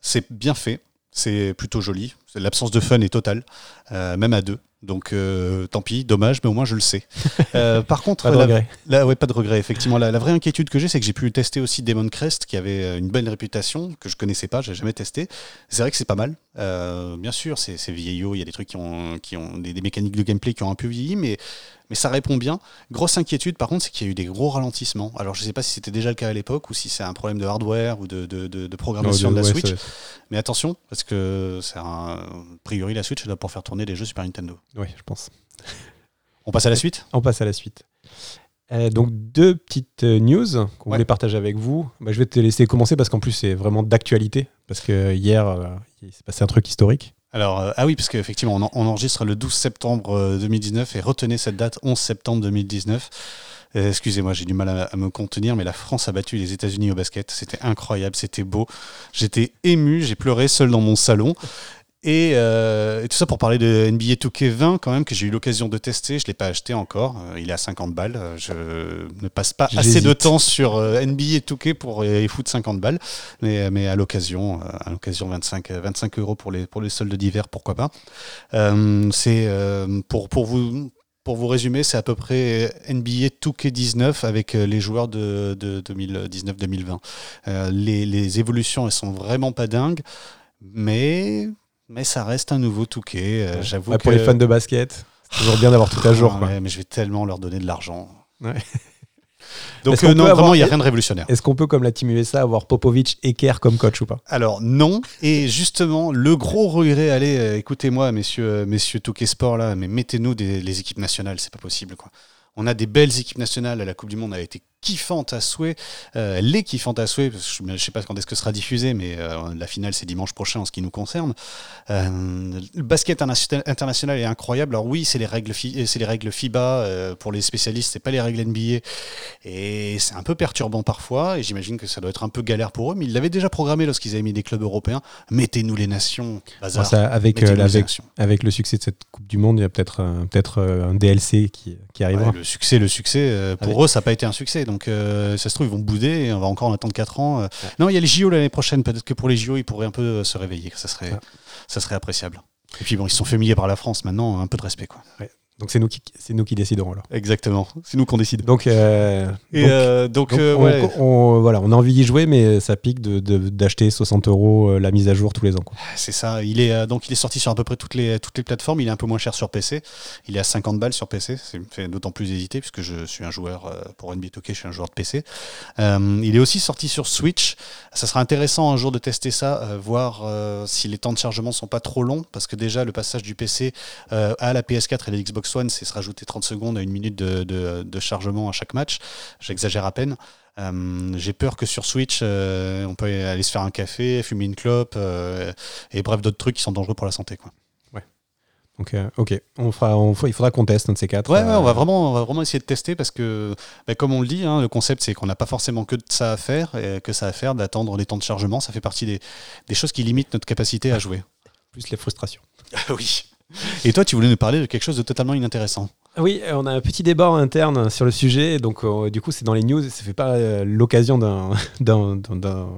Speaker 2: C'est bien fait, c'est plutôt joli. L'absence de fun est totale, même à deux. Donc euh, tant pis, dommage, mais au moins je le sais.
Speaker 1: Euh, par contre,
Speaker 2: pas de
Speaker 1: la, regret.
Speaker 2: La, ouais, pas de regret. Effectivement, la, la vraie inquiétude que j'ai, c'est que j'ai pu tester aussi Demon Crest, qui avait euh, une bonne réputation que je connaissais pas, j'ai jamais testé. C'est vrai que c'est pas mal. Euh, bien sûr, c'est vieillot, il y a des trucs qui ont, qui ont des, des, mécaniques de gameplay qui ont un peu vieilli, mais mais ça répond bien. Grosse inquiétude, par contre, c'est qu'il y a eu des gros ralentissements. Alors, je sais pas si c'était déjà le cas à l'époque ou si c'est un problème de hardware ou de, de, de, de programmation
Speaker 1: Non,
Speaker 2: de, la
Speaker 1: ouais,
Speaker 2: Switch. Mais attention, parce que c'est un a priori la Switch elle doit pour faire tourner des jeux Super Nintendo.
Speaker 1: Oui, je pense.
Speaker 2: On passe à la suite?
Speaker 1: On passe à la suite. Euh, donc deux petites euh, news qu'on
Speaker 2: Ouais.
Speaker 1: voulait partager avec vous. Bah, je vais te laisser commencer parce qu'en plus c'est vraiment d'actualité. Parce que hier, euh, il s'est passé un truc historique.
Speaker 2: Alors, euh, ah oui, parce qu'effectivement, on, en- on enregistre le 12 septembre euh, 2019 et retenez cette date, 11 septembre 2019. Euh, Excusez-moi, j'ai du mal à me contenir, mais la France a battu les États-Unis au basket. C'était incroyable, c'était beau. J'étais ému, j'ai pleuré seul dans mon salon. Et, euh, et tout ça pour parler de NBA 2K20 quand même que j'ai eu l'occasion de tester. Je l'ai pas acheté encore. Euh, il est à 50 balles. Euh, Je ne passe pas assez de temps sur euh, NBA 2K pour y foutre 50 balles. Mais, mais à l'occasion, à l'occasion 25, euh, 25 euros pour les, pour les soldes d'hiver, pourquoi pas. Euh, c'est euh, pour, pour vous. Pour vous résumer, c'est à peu près NBA 2K19 avec les joueurs de, de 2019-2020. Euh, les, les évolutions, elles sont vraiment pas dingues, mais, mais ça reste un nouveau 2K. Euh, J'avoue
Speaker 1: Ouais,
Speaker 2: que...
Speaker 1: Pour les fans de basket, c'est toujours bien d'avoir tout à jour.
Speaker 2: Ah
Speaker 1: quoi.
Speaker 2: ouais, mais je vais tellement leur donner de l'argent.
Speaker 1: Ouais.
Speaker 2: Donc euh, non, vraiment,
Speaker 1: avoir-
Speaker 2: il n'y a rien de révolutionnaire.
Speaker 1: Est-ce qu'on peut, comme la Team USA, avoir Popovic et Kerr comme coach ou pas?
Speaker 2: Alors non, et justement, le gros regret, allez, euh, écoutez-moi, messieurs, messieurs Touquet Sport, là, mais mettez-nous des, les équipes nationales, c'est pas possible, quoi. On a des belles équipes nationales, la Coupe du Monde a été kiffante à souhait, euh, elle est kiffante à souhait, je, je sais pas quand est-ce que ce sera diffusé, mais euh, la finale c'est dimanche prochain en ce qui nous concerne. Euh, le basket interna- international est incroyable, alors oui, c'est les règles, c'est les règles FIBA, euh, pour les spécialistes, c'est pas les règles NBA, et c'est un peu perturbant parfois, et j'imagine que ça doit être un peu galère pour eux, mais ils l'avaient déjà programmé lorsqu'ils avaient mis des clubs européens. Mettez-nous les nations, bazar.
Speaker 1: Ça, avec, euh,
Speaker 2: les
Speaker 1: avec,
Speaker 2: nations.
Speaker 1: avec le succès de cette Coupe du Monde, il y a peut-être euh, euh, un DLC qui, qui arrivera.
Speaker 2: Ouais, le succès, le succès, euh, pour
Speaker 1: Avec-
Speaker 2: eux, ça n'a pas été un succès. Donc, euh, ça se trouve, ils vont bouder et on va encore en attendre 4 ans. euh. Non, il y a les JO l'année prochaine. Peut-être que pour les JO, ils pourraient un peu euh, se réveiller. Ça serait,
Speaker 1: Ouais.
Speaker 2: ça serait appréciable. Et puis, bon, ils se sont fait humilier par la France maintenant. Un peu de respect, quoi.
Speaker 1: Donc c'est nous qui c'est nous qui déciderons alors.
Speaker 2: Exactement. C'est nous qu'on décide.
Speaker 1: Donc, euh,
Speaker 2: Et
Speaker 1: donc,
Speaker 2: euh, donc,
Speaker 1: donc,
Speaker 2: euh,
Speaker 1: on,
Speaker 2: ouais.
Speaker 1: on- voilà, on a envie d'y jouer, mais ça pique de- de- d'acheter 60 euros la mise à jour tous les ans. quoi.
Speaker 2: C'est ça. Il est, donc, il est sorti sur à peu près toutes les, toutes les plateformes. Il est un peu moins cher sur PC. Il est à 50 balles sur PC. Ça me fait d'autant plus hésiter puisque je suis un joueur, pour NBA 2K, je suis un joueur de PC. Il est aussi sorti sur Switch. Ça sera intéressant un jour de tester ça, voir si les temps de chargement sont pas trop longs. Parce que déjà, le passage du PC à la PS4 et la Xbox One, c'est se rajouter 30 secondes à une minute de, de- de chargement à chaque match. J'exagère à peine. Euh, J'ai peur que sur Switch, euh, on peut aller se faire un café, fumer une clope, euh, et bref, d'autres trucs qui sont dangereux pour la santé. Quoi.
Speaker 1: Donc, euh, ok, on fera, on, il faudra qu'on teste un de ces quatre.
Speaker 2: Ouais, ouais, on, va vraiment, on va vraiment essayer de tester parce que, bah, comme on le dit, hein, le concept c'est qu'on n'a pas forcément que de ça à faire, et que ça à faire d'attendre les temps de chargement. Ça fait partie des, des choses qui limitent notre capacité à jouer.
Speaker 1: plus les frustrations.
Speaker 2: Oui. Et toi, tu voulais nous parler de quelque chose de totalement inintéressant.
Speaker 1: Oui, on a un petit débat interne sur le sujet, donc euh, du coup c'est dans les news, ça fait pas euh, l'occasion d'un d'un- d'un- d'un-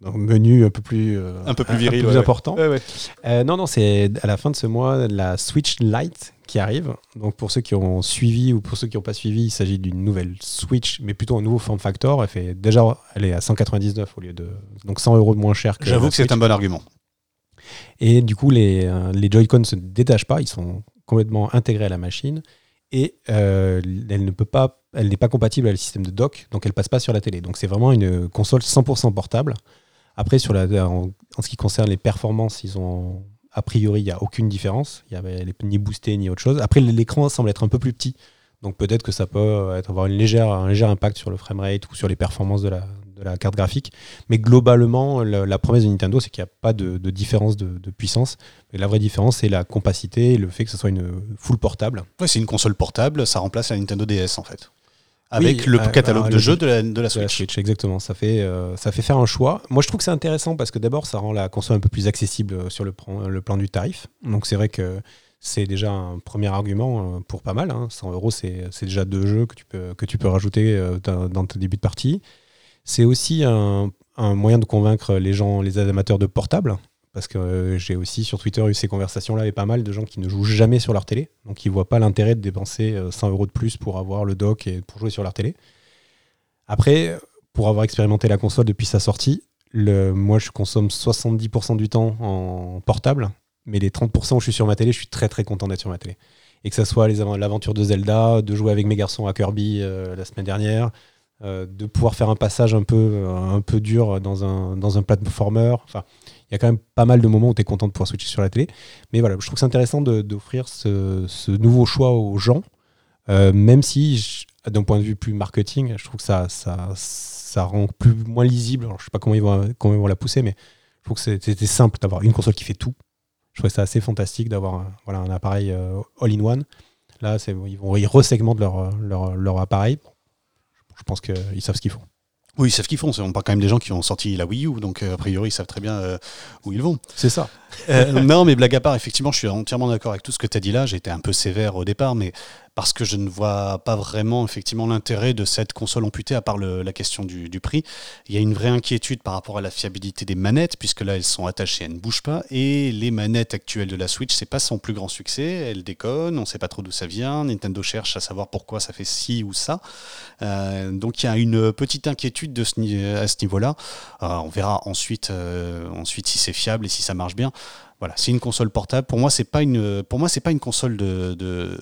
Speaker 1: d'un menu un peu plus euh,
Speaker 2: Un peu plus viril, ouais,
Speaker 1: plus
Speaker 2: ouais.
Speaker 1: important.
Speaker 2: ouais.
Speaker 1: Non, non, c'est à la fin de ce mois la Switch Lite qui arrive. Donc pour ceux qui ont suivi ou pour ceux qui n'ont pas suivi, il s'agit d'une nouvelle Switch, mais plutôt un nouveau form factor. Elle fait déjà, elle est à 199 au lieu de donc 100 euros de moins cher que.
Speaker 2: J'avoue que c'est un bon argument.
Speaker 1: Et du coup, les, euh, Joy-Con ne se détachent pas, ils sont complètement intégrés à la machine. Et euh, elle ne pas, n'est pas compatible avec le système de dock, donc elle passe pas sur la télé. Donc c'est vraiment une console 100% portable. Après, en, ce qui concerne les performances, ils ont a priori il n'y a aucune différence. Il y avait les- ni boosté ni autre chose. Après, l'écran semble être un peu plus petit, donc peut-être que ça peut avoir une légère, un léger impact sur le framerate ou sur les performances de la, de la carte graphique. Mais globalement, la, la promesse de Nintendo, c'est qu'il n'y a pas de, de différence de, de puissance. La vraie différence, c'est la compacité et le fait que ce soit une full portable.
Speaker 2: Ouais, c'est une console portable, ça remplace la Nintendo DS en fait. avec
Speaker 1: Oui,
Speaker 2: le
Speaker 1: euh,
Speaker 2: catalogue
Speaker 1: euh,
Speaker 2: de jeux de la, de la Switch.
Speaker 1: Switch, exactement. Ça fait, euh, ça fait faire un choix. Moi, je trouve que c'est intéressant parce que d'abord, ça rend la console un peu plus accessible euh, sur le, plan- le plan du tarif. Donc, c'est vrai que c'est déjà un premier argument pour pas mal. hein. 100 euros, c'est déjà deux jeux que tu peux, que tu peux rajouter dans, dans tes débuts de partie. C'est aussi un, moyen de convaincre les gens, les amateurs de portables. Parce que euh, j'ai aussi sur Twitter eu ces conversations-là avec pas mal de gens qui ne jouent jamais sur leur télé. Donc, ils voient pas l'intérêt de dépenser euh, 100 euros de plus pour avoir le dock et pour jouer sur leur télé. Après, pour avoir expérimenté la console depuis sa sortie, moi je consomme 70% du temps en portable, mais les 30% où je suis sur ma télé, je suis très très content d'être sur ma télé. Et que ça soit l'aventure de Zelda, de jouer avec mes garçons à Kirby euh, la semaine dernière, euh, de pouvoir faire un passage un peu, euh, un peu dur dans un, dans un platformer. Enfin, il y a quand même pas mal de moments où tu es content de pouvoir switcher sur la télé. Mais voilà, je trouve que c'est intéressant d'offrir ce, ce nouveau choix aux gens, euh, même si, d'un point de vue plus marketing, je trouve que ça, ça, ça rend plus, moins lisible. Alors, je sais pas comment ils vont, comment ils vont la pousser, mais je trouve que c'était simple d'avoir une console qui fait tout. Je trouvais ça assez fantastique d'avoir voilà, un appareil euh, all-in-one. Là, ils vont ils resegmentent leur, leur, leur appareil. Je pense qu'ils savent ce qu'ils font.
Speaker 2: Oui, ils savent ce qu'ils font. On parle quand même des gens qui ont sorti la Wii U, donc euh, a priori, ils savent très bien euh, où ils vont.
Speaker 1: C'est ça.
Speaker 2: Euh, non, mais blague à part, effectivement, je suis entièrement d'accord avec tout ce que tu as dit là. J'ai été un peu sévère au départ, mais parce que je ne vois pas vraiment effectivement l'intérêt de cette console amputée, à part la question du, prix. Il y a une vraie inquiétude par rapport à la fiabilité des manettes, puisque là, elles sont attachées, elles ne bougent pas. Et les manettes actuelles de la Switch, c'est pas son plus grand succès. Elles déconnent, on ne sait pas trop d'où ça vient. Nintendo cherche à savoir pourquoi ça fait ci ou ça. Euh, donc il y a une petite inquiétude à ce niveau-là. Euh, on verra ensuite, euh, ensuite si c'est fiable et si ça marche bien. Voilà, c'est une console portable. Pour moi, c'est pas une, pour moi, c'est pas une console de, de-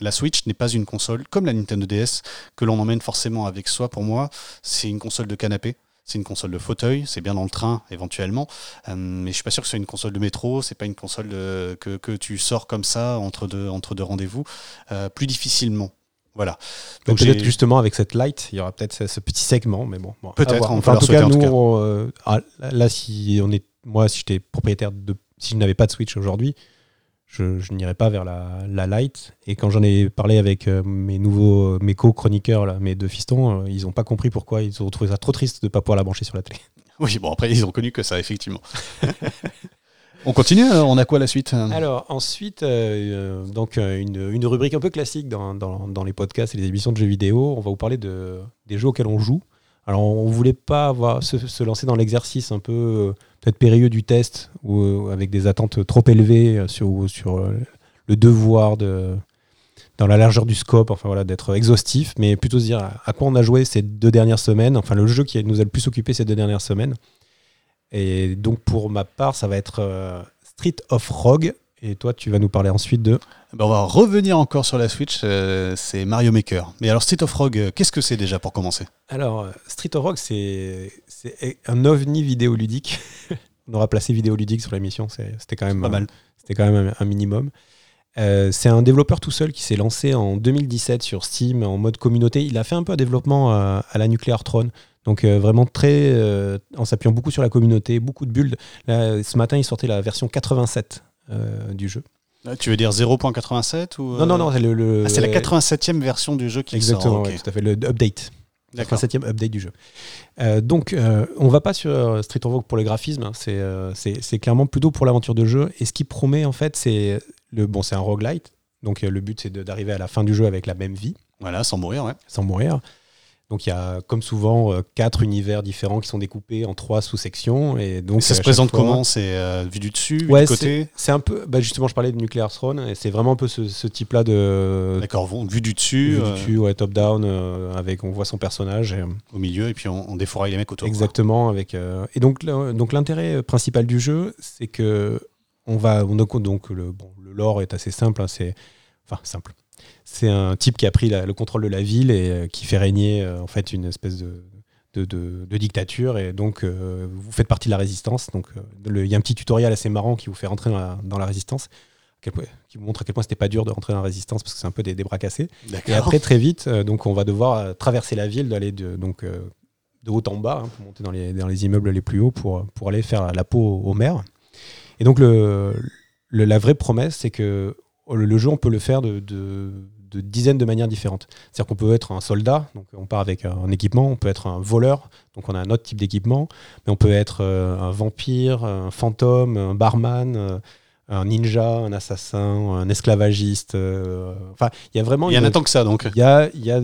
Speaker 2: la Switch n'est pas une console comme la Nintendo DS que l'on emmène forcément avec soi. Pour moi, c'est une console de canapé. C'est une console de fauteuil, c'est bien dans le train éventuellement, Euh, mais je suis pas sûr que ce soit une console de métro. C'est pas une console de- que, que tu sors comme ça entre deux, entre deux rendez-vous, euh, plus difficilement. Voilà. Donc
Speaker 1: Peut-être justement avec cette light, il y aura peut-être ce, ce petit segment, mais bon. bon,
Speaker 2: Peut-être,
Speaker 1: Enfin, en tout cas, nous, on, euh, ah, là, si on est, moi, si j'étais propriétaire de, si je n'avais pas de Switch aujourd'hui, je, je n'irais pas vers la, la light. Et quand j'en ai parlé avec euh, mes nouveaux, mes co-chroniqueurs, là, mes deux fistons, euh, ils n'ont pas compris pourquoi. Ils ont trouvé ça trop triste de ne pas pouvoir la brancher sur la télé.
Speaker 2: Oui, bon après ils ont connu que ça effectivement. on continue. alors On a quoi la suite
Speaker 1: Alors ensuite, euh, euh, donc euh, une, une rubrique un peu classique dans, dans- dans les podcasts et les émissions de jeux vidéo. On va vous parler de, des jeux auxquels on joue. Alors on voulait pas se, lancer dans l'exercice un peu euh, peut-être périlleux du test ou euh, avec des attentes trop élevées euh, sur, le devoir de dans la largeur du scope, enfin voilà, d'être exhaustif, mais plutôt se dire à, quoi on a joué ces deux dernières semaines, enfin le jeu qui nous a le plus occupé ces deux dernières semaines. Et donc pour ma part, ça va être Street of Rogue. Et toi, tu vas nous parler ensuite de.
Speaker 2: Ben, On va revenir encore sur la Switch. euh, c'est Mario Maker. Mais alors State of Rogue, euh, qu'est-ce que c'est déjà pour commencer?
Speaker 1: Alors, euh, Street of Rogue, c'est c'est un ovni vidéoludique. on aura placé vidéoludique sur l'émission, c'était quand même
Speaker 2: Pas mal.
Speaker 1: C'était quand même un, un minimum. Euh, c'est un développeur tout seul qui s'est lancé en 2017 sur Steam en mode communauté. Il a fait un peu un développement à la Nuclear Throne. Donc euh, vraiment très euh, en s'appuyant beaucoup sur la communauté, beaucoup de builds. Là, ce matin, il sortait la version 87 euh, du jeu.
Speaker 2: Ah, Tu veux dire 0.87 ou
Speaker 1: Non, non, non, c'est le, le-
Speaker 2: Ah, c'est la 87e version du jeu qui
Speaker 1: Exactement,
Speaker 2: sort. ok.
Speaker 1: ouais, tout à fait, le update.
Speaker 2: D'accord.
Speaker 1: 87e update du jeu. Euh, donc, euh, on va pas sur euh, Street of Rogue pour le graphisme, hein, c'est euh, clairement plutôt pour l'aventure de jeu. Et ce qui promet, en fait, c'est le bon, c'est un roguelite. Donc, euh, le but, c'est d'arriver à la fin du jeu avec la même vie,
Speaker 2: Voilà, sans mourir, ouais.
Speaker 1: sans mourir. Donc, il y a, comme souvent, euh, quatre univers différents qui sont découpés en trois sous-sections. Et donc,
Speaker 2: Et ça se présente
Speaker 1: fois-
Speaker 2: comment? C'est euh, vu du dessus, vu
Speaker 1: Ouais,
Speaker 2: du côté?
Speaker 1: C'est un peu, bah, justement, je parlais de Nuclear Throne, et c'est vraiment un peu ce, ce type-là de.
Speaker 2: D'accord, vu du dessus, euh,
Speaker 1: du dessus, ouais, top-down, euh, avec on voit son personnage. Et, euh,
Speaker 2: au milieu, et puis on, on défouraille les mecs autour. quoi.
Speaker 1: Exactement. Avec, euh, et donc, donc l'intérêt principal du jeu, c'est que on va, on, donc, donc le, bon, le lore est assez simple. hein, c'est, enfin simple. C'est un type qui a pris la- le contrôle de la ville et euh, qui fait régner euh, en fait une espèce de, de, de- de dictature. Et donc, euh, vous faites partie de la résistance. Donc, il y a un petit tutoriel assez marrant qui vous fait rentrer dans la, dans la résistance. qui vous montre à quel point c'était pas dur de rentrer dans la résistance parce que c'est un peu des, des bras cassés. Et après, très vite, euh, donc on va devoir euh, traverser la ville, d'aller de, donc, euh, de haut en bas, hein, pour monter dans les, dans les immeubles les plus hauts pour, pour aller faire la, la peau au, au maire. Et donc, le, le- la vraie promesse, c'est que le, le jeu, on peut le faire de, de, de dizaines de manières différentes. C'est-à-dire qu'on peut être un soldat, donc on part avec un équipement, on peut être un voleur, donc on a un autre type d'équipement, mais on peut être un vampire, un fantôme, un barman un ninja, un assassin, un esclavagiste. enfin, il y a vraiment.
Speaker 2: Il y en a tant que ça, donc.
Speaker 1: Il y a, il y a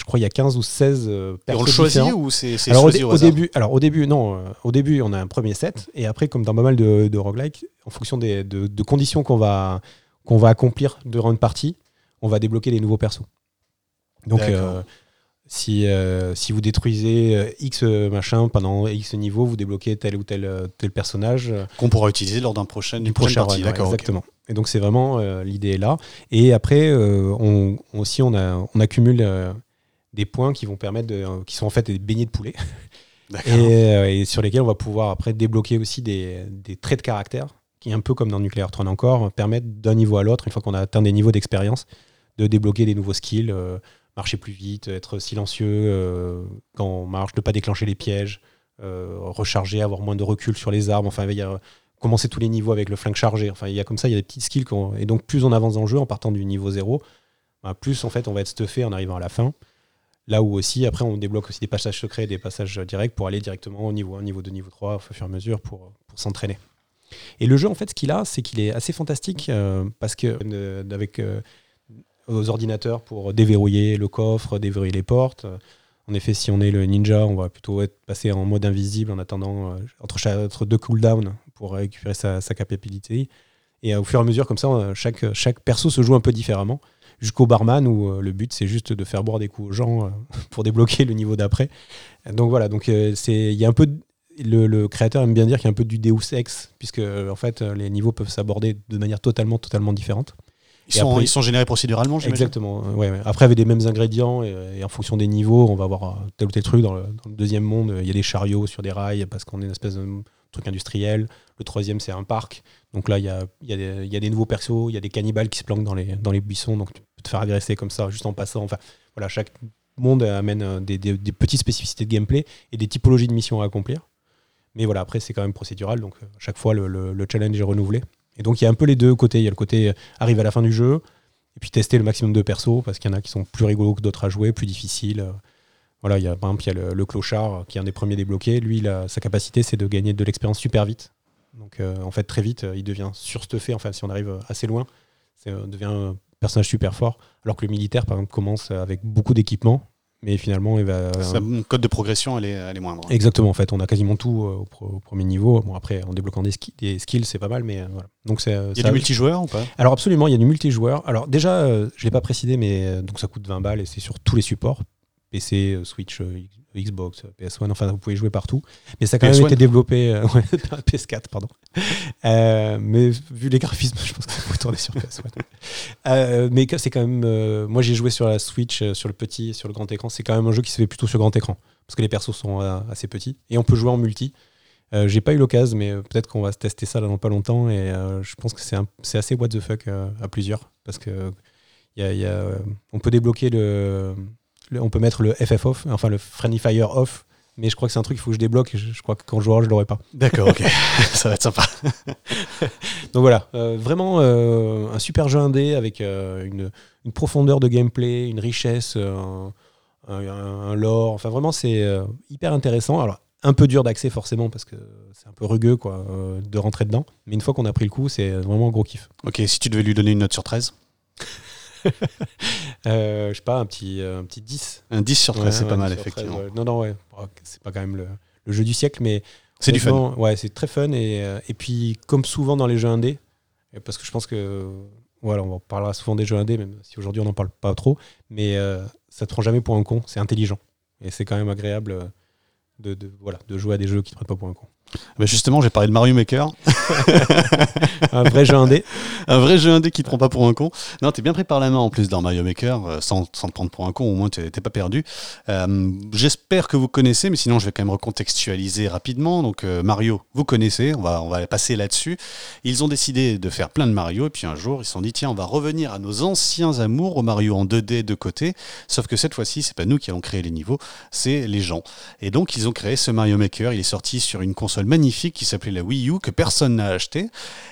Speaker 1: je crois il y a 15 ou 16 euh,
Speaker 2: personnes. on le choisit ou c'est choisi
Speaker 1: au, début Alors au début, non. Euh, au début, on a un premier set et après, comme dans pas mal de, de roguelike, en fonction des, de, conditions qu'on va, qu'on va accomplir durant une partie, on va débloquer des nouveaux persos. Donc euh, si, si vous détruisez X machin pendant X niveau, vous débloquez tel ou tel, tel personnage.
Speaker 2: Qu'on pourra utiliser lors d'un prochain, d'une prochaine partie, d'accord.
Speaker 1: Exactement. Et donc c'est vraiment l'idée est là. Et après, on, aussi on, a, on accumule des points qui vont permettre de, euh, qui sont en fait des beignets de poulet euh, et, sur lesquels on va pouvoir après débloquer aussi des, traits de caractère qui, un peu comme dans Nuclear Throne encore, permettent d'un niveau à l'autre, une fois qu'on a atteint des niveaux d'expérience, de débloquer des nouveaux skills, euh, marcher plus vite, être silencieux quand on marche, ne pas déclencher les pièges, recharger, avoir moins de recul sur les armes. Enfin, commencer tous les niveaux avec le flingue chargé. Enfin, il y a comme ça, il y a des petits skills. Et donc, plus on avance dans le jeu en partant du niveau 0, bah, plus en fait on va être stuffé en arrivant à la fin. Là où aussi, après, on débloque aussi des passages secrets, des passages directs pour aller directement au niveau 1, niveau 2, niveau 3, au fur et à mesure pour s'entraîner. Et le jeu, en fait, ce qu'il a, c'est qu'il est assez fantastique euh, parce que euh, avec euh, aux ordinateurs pour déverrouiller le coffre, déverrouiller les portes. En effet, si on est le ninja, on va plutôt être passé en mode invisible en attendant entre, entre, deux cooldowns pour récupérer sa, sa capacité. Et au fur et à mesure, comme ça, chaque, chaque perso se joue un peu différemment jusqu'au barman où euh, le but c'est juste de faire boire des coups aux gens euh, pour débloquer le niveau d'après. Donc voilà, donc euh, c'est il y a un peu le, créateur aime bien dire qu'il y a un peu du Deus ex puisque en fait les niveaux peuvent s'aborder de manière totalement totalement différente.
Speaker 2: Ils sont, ils sont, générés procéduralement,
Speaker 1: Exactement. Ouais, Après, avec des mêmes ingrédients et, en fonction des niveaux, on va avoir tel ou tel truc. Dans le, dans le, deuxième monde, il y a des chariots sur des rails parce qu'on est une espèce de truc industriel. Le troisième, c'est un parc. Donc là, il y a, y, a y a, des nouveaux persos, il y a des cannibales qui se planquent dans les, dans les buissons. Donc te faire agresser comme ça juste en passant. Enfin, voilà, chaque monde amène euh, des, petites spécificités de gameplay et des typologies de missions à accomplir. Mais voilà, après, c'est quand même procédural, donc à euh, chaque fois, le, challenge est renouvelé. Et donc, il y a un peu les deux côtés. Il y a le côté euh, arrive à la fin du jeu, et puis tester le maximum de persos, parce qu'il y en a qui sont plus rigolos que d'autres à jouer, plus difficiles. Voilà, il y a, par exemple, le, clochard, qui est un des premiers débloqués. Lui, sa capacité, c'est de gagner de l'expérience super vite. Donc, en fait, très vite, il devient surstuffé. Enfin, si on arrive assez loin, ça devient personnage super fort, alors que le militaire, par exemple, commence avec beaucoup d'équipements, mais finalement, il va.
Speaker 2: Sa code de progression, elle est, elle est moindre.
Speaker 1: Exactement, en fait, on a quasiment tout euh, au, premier niveau. Bon, après, en débloquant des, des skills, c'est pas mal, mais euh, voilà.
Speaker 2: Donc, c'est. Il y a du multijoueur ou pas?
Speaker 1: Alors, absolument, il y a du multijoueur. Alors, déjà, euh, je l'ai pas précisé, mais donc ça coûte 20 balles et c'est sur tous les supports PC, Switch, Xbox, PS1, enfin vous pouvez jouer partout. Mais ça a quand même été développé. Euh, PS4, pardon. Euh, mais vu les graphismes, je pense que ça peut tourner sur PS1. Euh, mais c'est quand même. moi j'ai joué sur la Switch, sur le petit, sur le grand écran. C'est quand même un jeu qui se fait plutôt sur grand écran. Parce que les persos sont assez petits. Et on peut jouer en multi. j'ai pas eu l'occasion, mais peut-être qu'on va tester ça là dans pas longtemps. Et je pense que c'est assez what the fuck à plusieurs. Parce que y a, y a, on peut débloquer le on peut mettre le FF off, enfin le Friendly Fire off, mais je crois que c'est un truc qu'il faut que je débloque. Je, crois que quand je jouerai, je l'aurai pas.
Speaker 2: D'accord, ok, ça va être sympa.
Speaker 1: Donc voilà, euh, vraiment euh, un super jeu indé avec euh, une, profondeur de gameplay, une richesse, un, lore. Enfin vraiment, c'est hyper intéressant. Alors un peu dur d'accès forcément parce que c'est un peu rugueux quoi de rentrer dedans. Mais une fois qu'on a pris le coup, c'est vraiment un gros kiff.
Speaker 2: Ok, si tu devais lui donner une note sur 13
Speaker 1: euh, je sais pas, un petit, euh, un petit 10.
Speaker 2: Un 10 sur 13, c'est pas mal, effectivement.
Speaker 1: Non, non, ouais. Oh, c'est pas quand même le, le, jeu du siècle, mais.
Speaker 2: C'est du fun.
Speaker 1: Ouais, c'est très fun. Et, euh, et puis, comme souvent dans les jeux indés, parce que je pense que. Voilà, on parlera souvent des jeux indés, même si aujourd'hui on n'en parle pas trop, mais ça te prend jamais pour un con, c'est intelligent. Et c'est quand même agréable de, de, voilà, de jouer à des jeux qui te prennent pas pour un con.
Speaker 2: Bah justement, j'ai parlé de Mario Maker.
Speaker 1: un vrai jeu indé.
Speaker 2: Un vrai jeu indé qui te prend pas pour un con. Non, t'es bien pris par la main en plus dans Mario Maker, euh, sans, sans te prendre pour un con, au moins t'es pas perdu. Euh, j'espère que vous connaissez, mais sinon je vais quand même recontextualiser rapidement. Donc euh, Mario, vous connaissez, on va, on va passer là-dessus. Ils ont décidé de faire plein de Mario, et puis un jour ils se sont dit, tiens, on va revenir à nos anciens amours, au Mario en 2D de côté. Sauf que cette fois-ci, c'est pas nous qui allons créer les niveaux, c'est les gens. Et donc ils ont créé ce Mario Maker, il est sorti sur une console console magnifique qui s'appelait la Wii U que personne n'a acheté.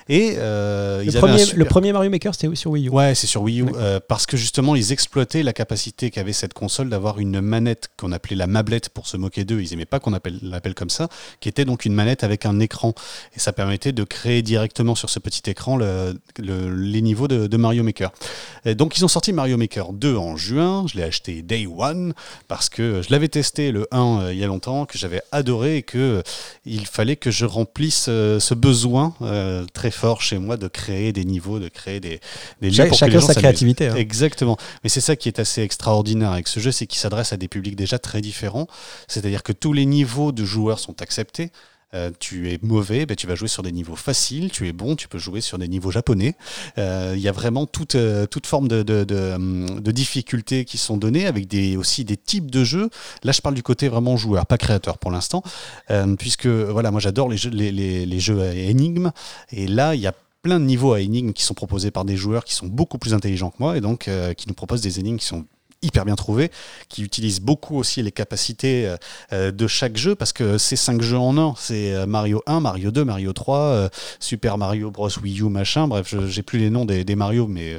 Speaker 2: Et euh,
Speaker 1: Le
Speaker 2: ils
Speaker 1: premier,
Speaker 2: super-
Speaker 1: le premier Mario Maker, c'était sur Wii U.
Speaker 2: Ouais, c'est sur Wii U, euh, parce que justement, ils exploitaient la capacité qu'avait cette console d'avoir une manette qu'on appelait la mablette pour se moquer d'eux. Ils aimaient pas qu'on appelle- l'appelle comme ça, qui était donc une manette avec un écran. Et ça permettait de créer directement sur ce petit écran le- le- les niveaux de, de Mario Maker. Et donc, ils ont sorti Mario Maker 2 en juin. Je l'ai acheté Day One parce que je l'avais testé le 1 euh, il y a longtemps, que j'avais adoré et que il fallait que je remplisse euh, ce besoin euh, très fort chez moi de créer des niveaux, de créer des, des lieux pour que
Speaker 1: chacun
Speaker 2: les gens
Speaker 1: sa créativité. hein.
Speaker 2: Exactement. Mais c'est ça qui est assez extraordinaire avec ce jeu, c'est qu'il s'adresse à des publics déjà très différents. C'est-à-dire que tous les niveaux de joueurs sont acceptés. Euh, tu es mauvais, ben, tu vas jouer sur des niveaux faciles. Tu es bon, tu peux jouer sur des niveaux japonais. Euh, Il y a vraiment toute, euh, toute forme de, de, de, hum, de difficultés qui sont données, avec des, aussi des types de jeux. Là, je parle du côté vraiment joueur, pas créateur pour l'instant, Euh, puisque voilà, moi j'adore les jeux, les, les, jeux à énigmes. Et là, il y a plein de niveaux à énigmes qui sont proposés par des joueurs qui sont beaucoup plus intelligents que moi et donc qui nous proposent des énigmes qui sont hyper bien trouvées, qui utilisent beaucoup aussi les capacités euh, euh, de chaque jeu parce que c'est cinq jeux en un. C'est euh, Mario 1, Mario 2, Mario 3, euh, Super Mario Bros. Wii U, machin. Bref, je- j'ai plus les noms des, des Mario, mais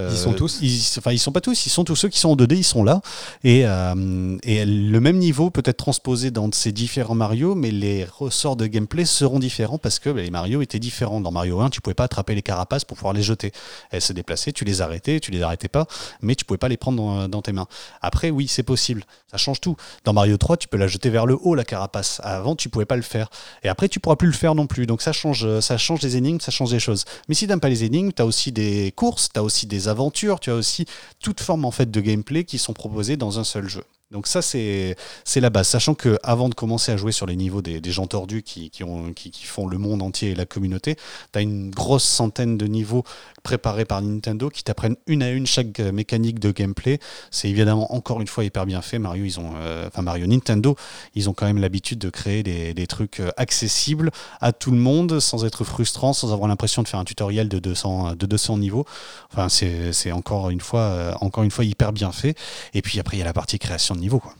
Speaker 2: euh,
Speaker 1: Ils sont tous
Speaker 2: Ils, enfin, ils sont pas tous. Ils sont tous ceux qui sont en 2D. Ils sont là et, euh, et le même niveau peut être transposé dans ces différents Mario, mais les ressorts de gameplay seront différents parce que bah, les Mario étaient différents. Dans Mario 1, tu pouvais pas attraper les carapaces pour pouvoir les jeter. Elles se déplaçaient, tu les arrêtais, tu les arrêtais pas, mais tu pouvais pas les prendre dans, dans tes mains. Après, oui, c'est possible. Ça change tout. Dans Mario 3, tu peux la jeter vers le haut, la carapace. Avant, tu pouvais pas le faire. Et après, tu pourras plus le faire non plus. Donc ça change, ça change les énigmes, ça change les choses. Mais si t'aimes pas les énigmes, tu as aussi des courses, tu as aussi des aventures, tu as aussi toute forme en fait de gameplay qui sont proposées dans un seul jeu. Donc ça, c'est la base. Sachant que avant de commencer à jouer sur les niveaux des, des gens tordus qui, qui, ont, qui, qui font le monde entier et la communauté, tu as une grosse centaine de niveaux préparés par Nintendo qui t'apprennent une à une chaque euh, mécanique de gameplay. C'est évidemment encore une fois hyper bien fait. Mario, ils ont, euh, enfin Mario Nintendo, ils ont quand même l'habitude de créer des, des trucs euh, accessibles à tout le monde sans être frustrant, sans avoir l'impression de faire un tutoriel de 200, de 200 niveaux. Enfin, c'est encore encore une fois hyper bien fait. Et puis après, il y a la partie création de niveau, quoi.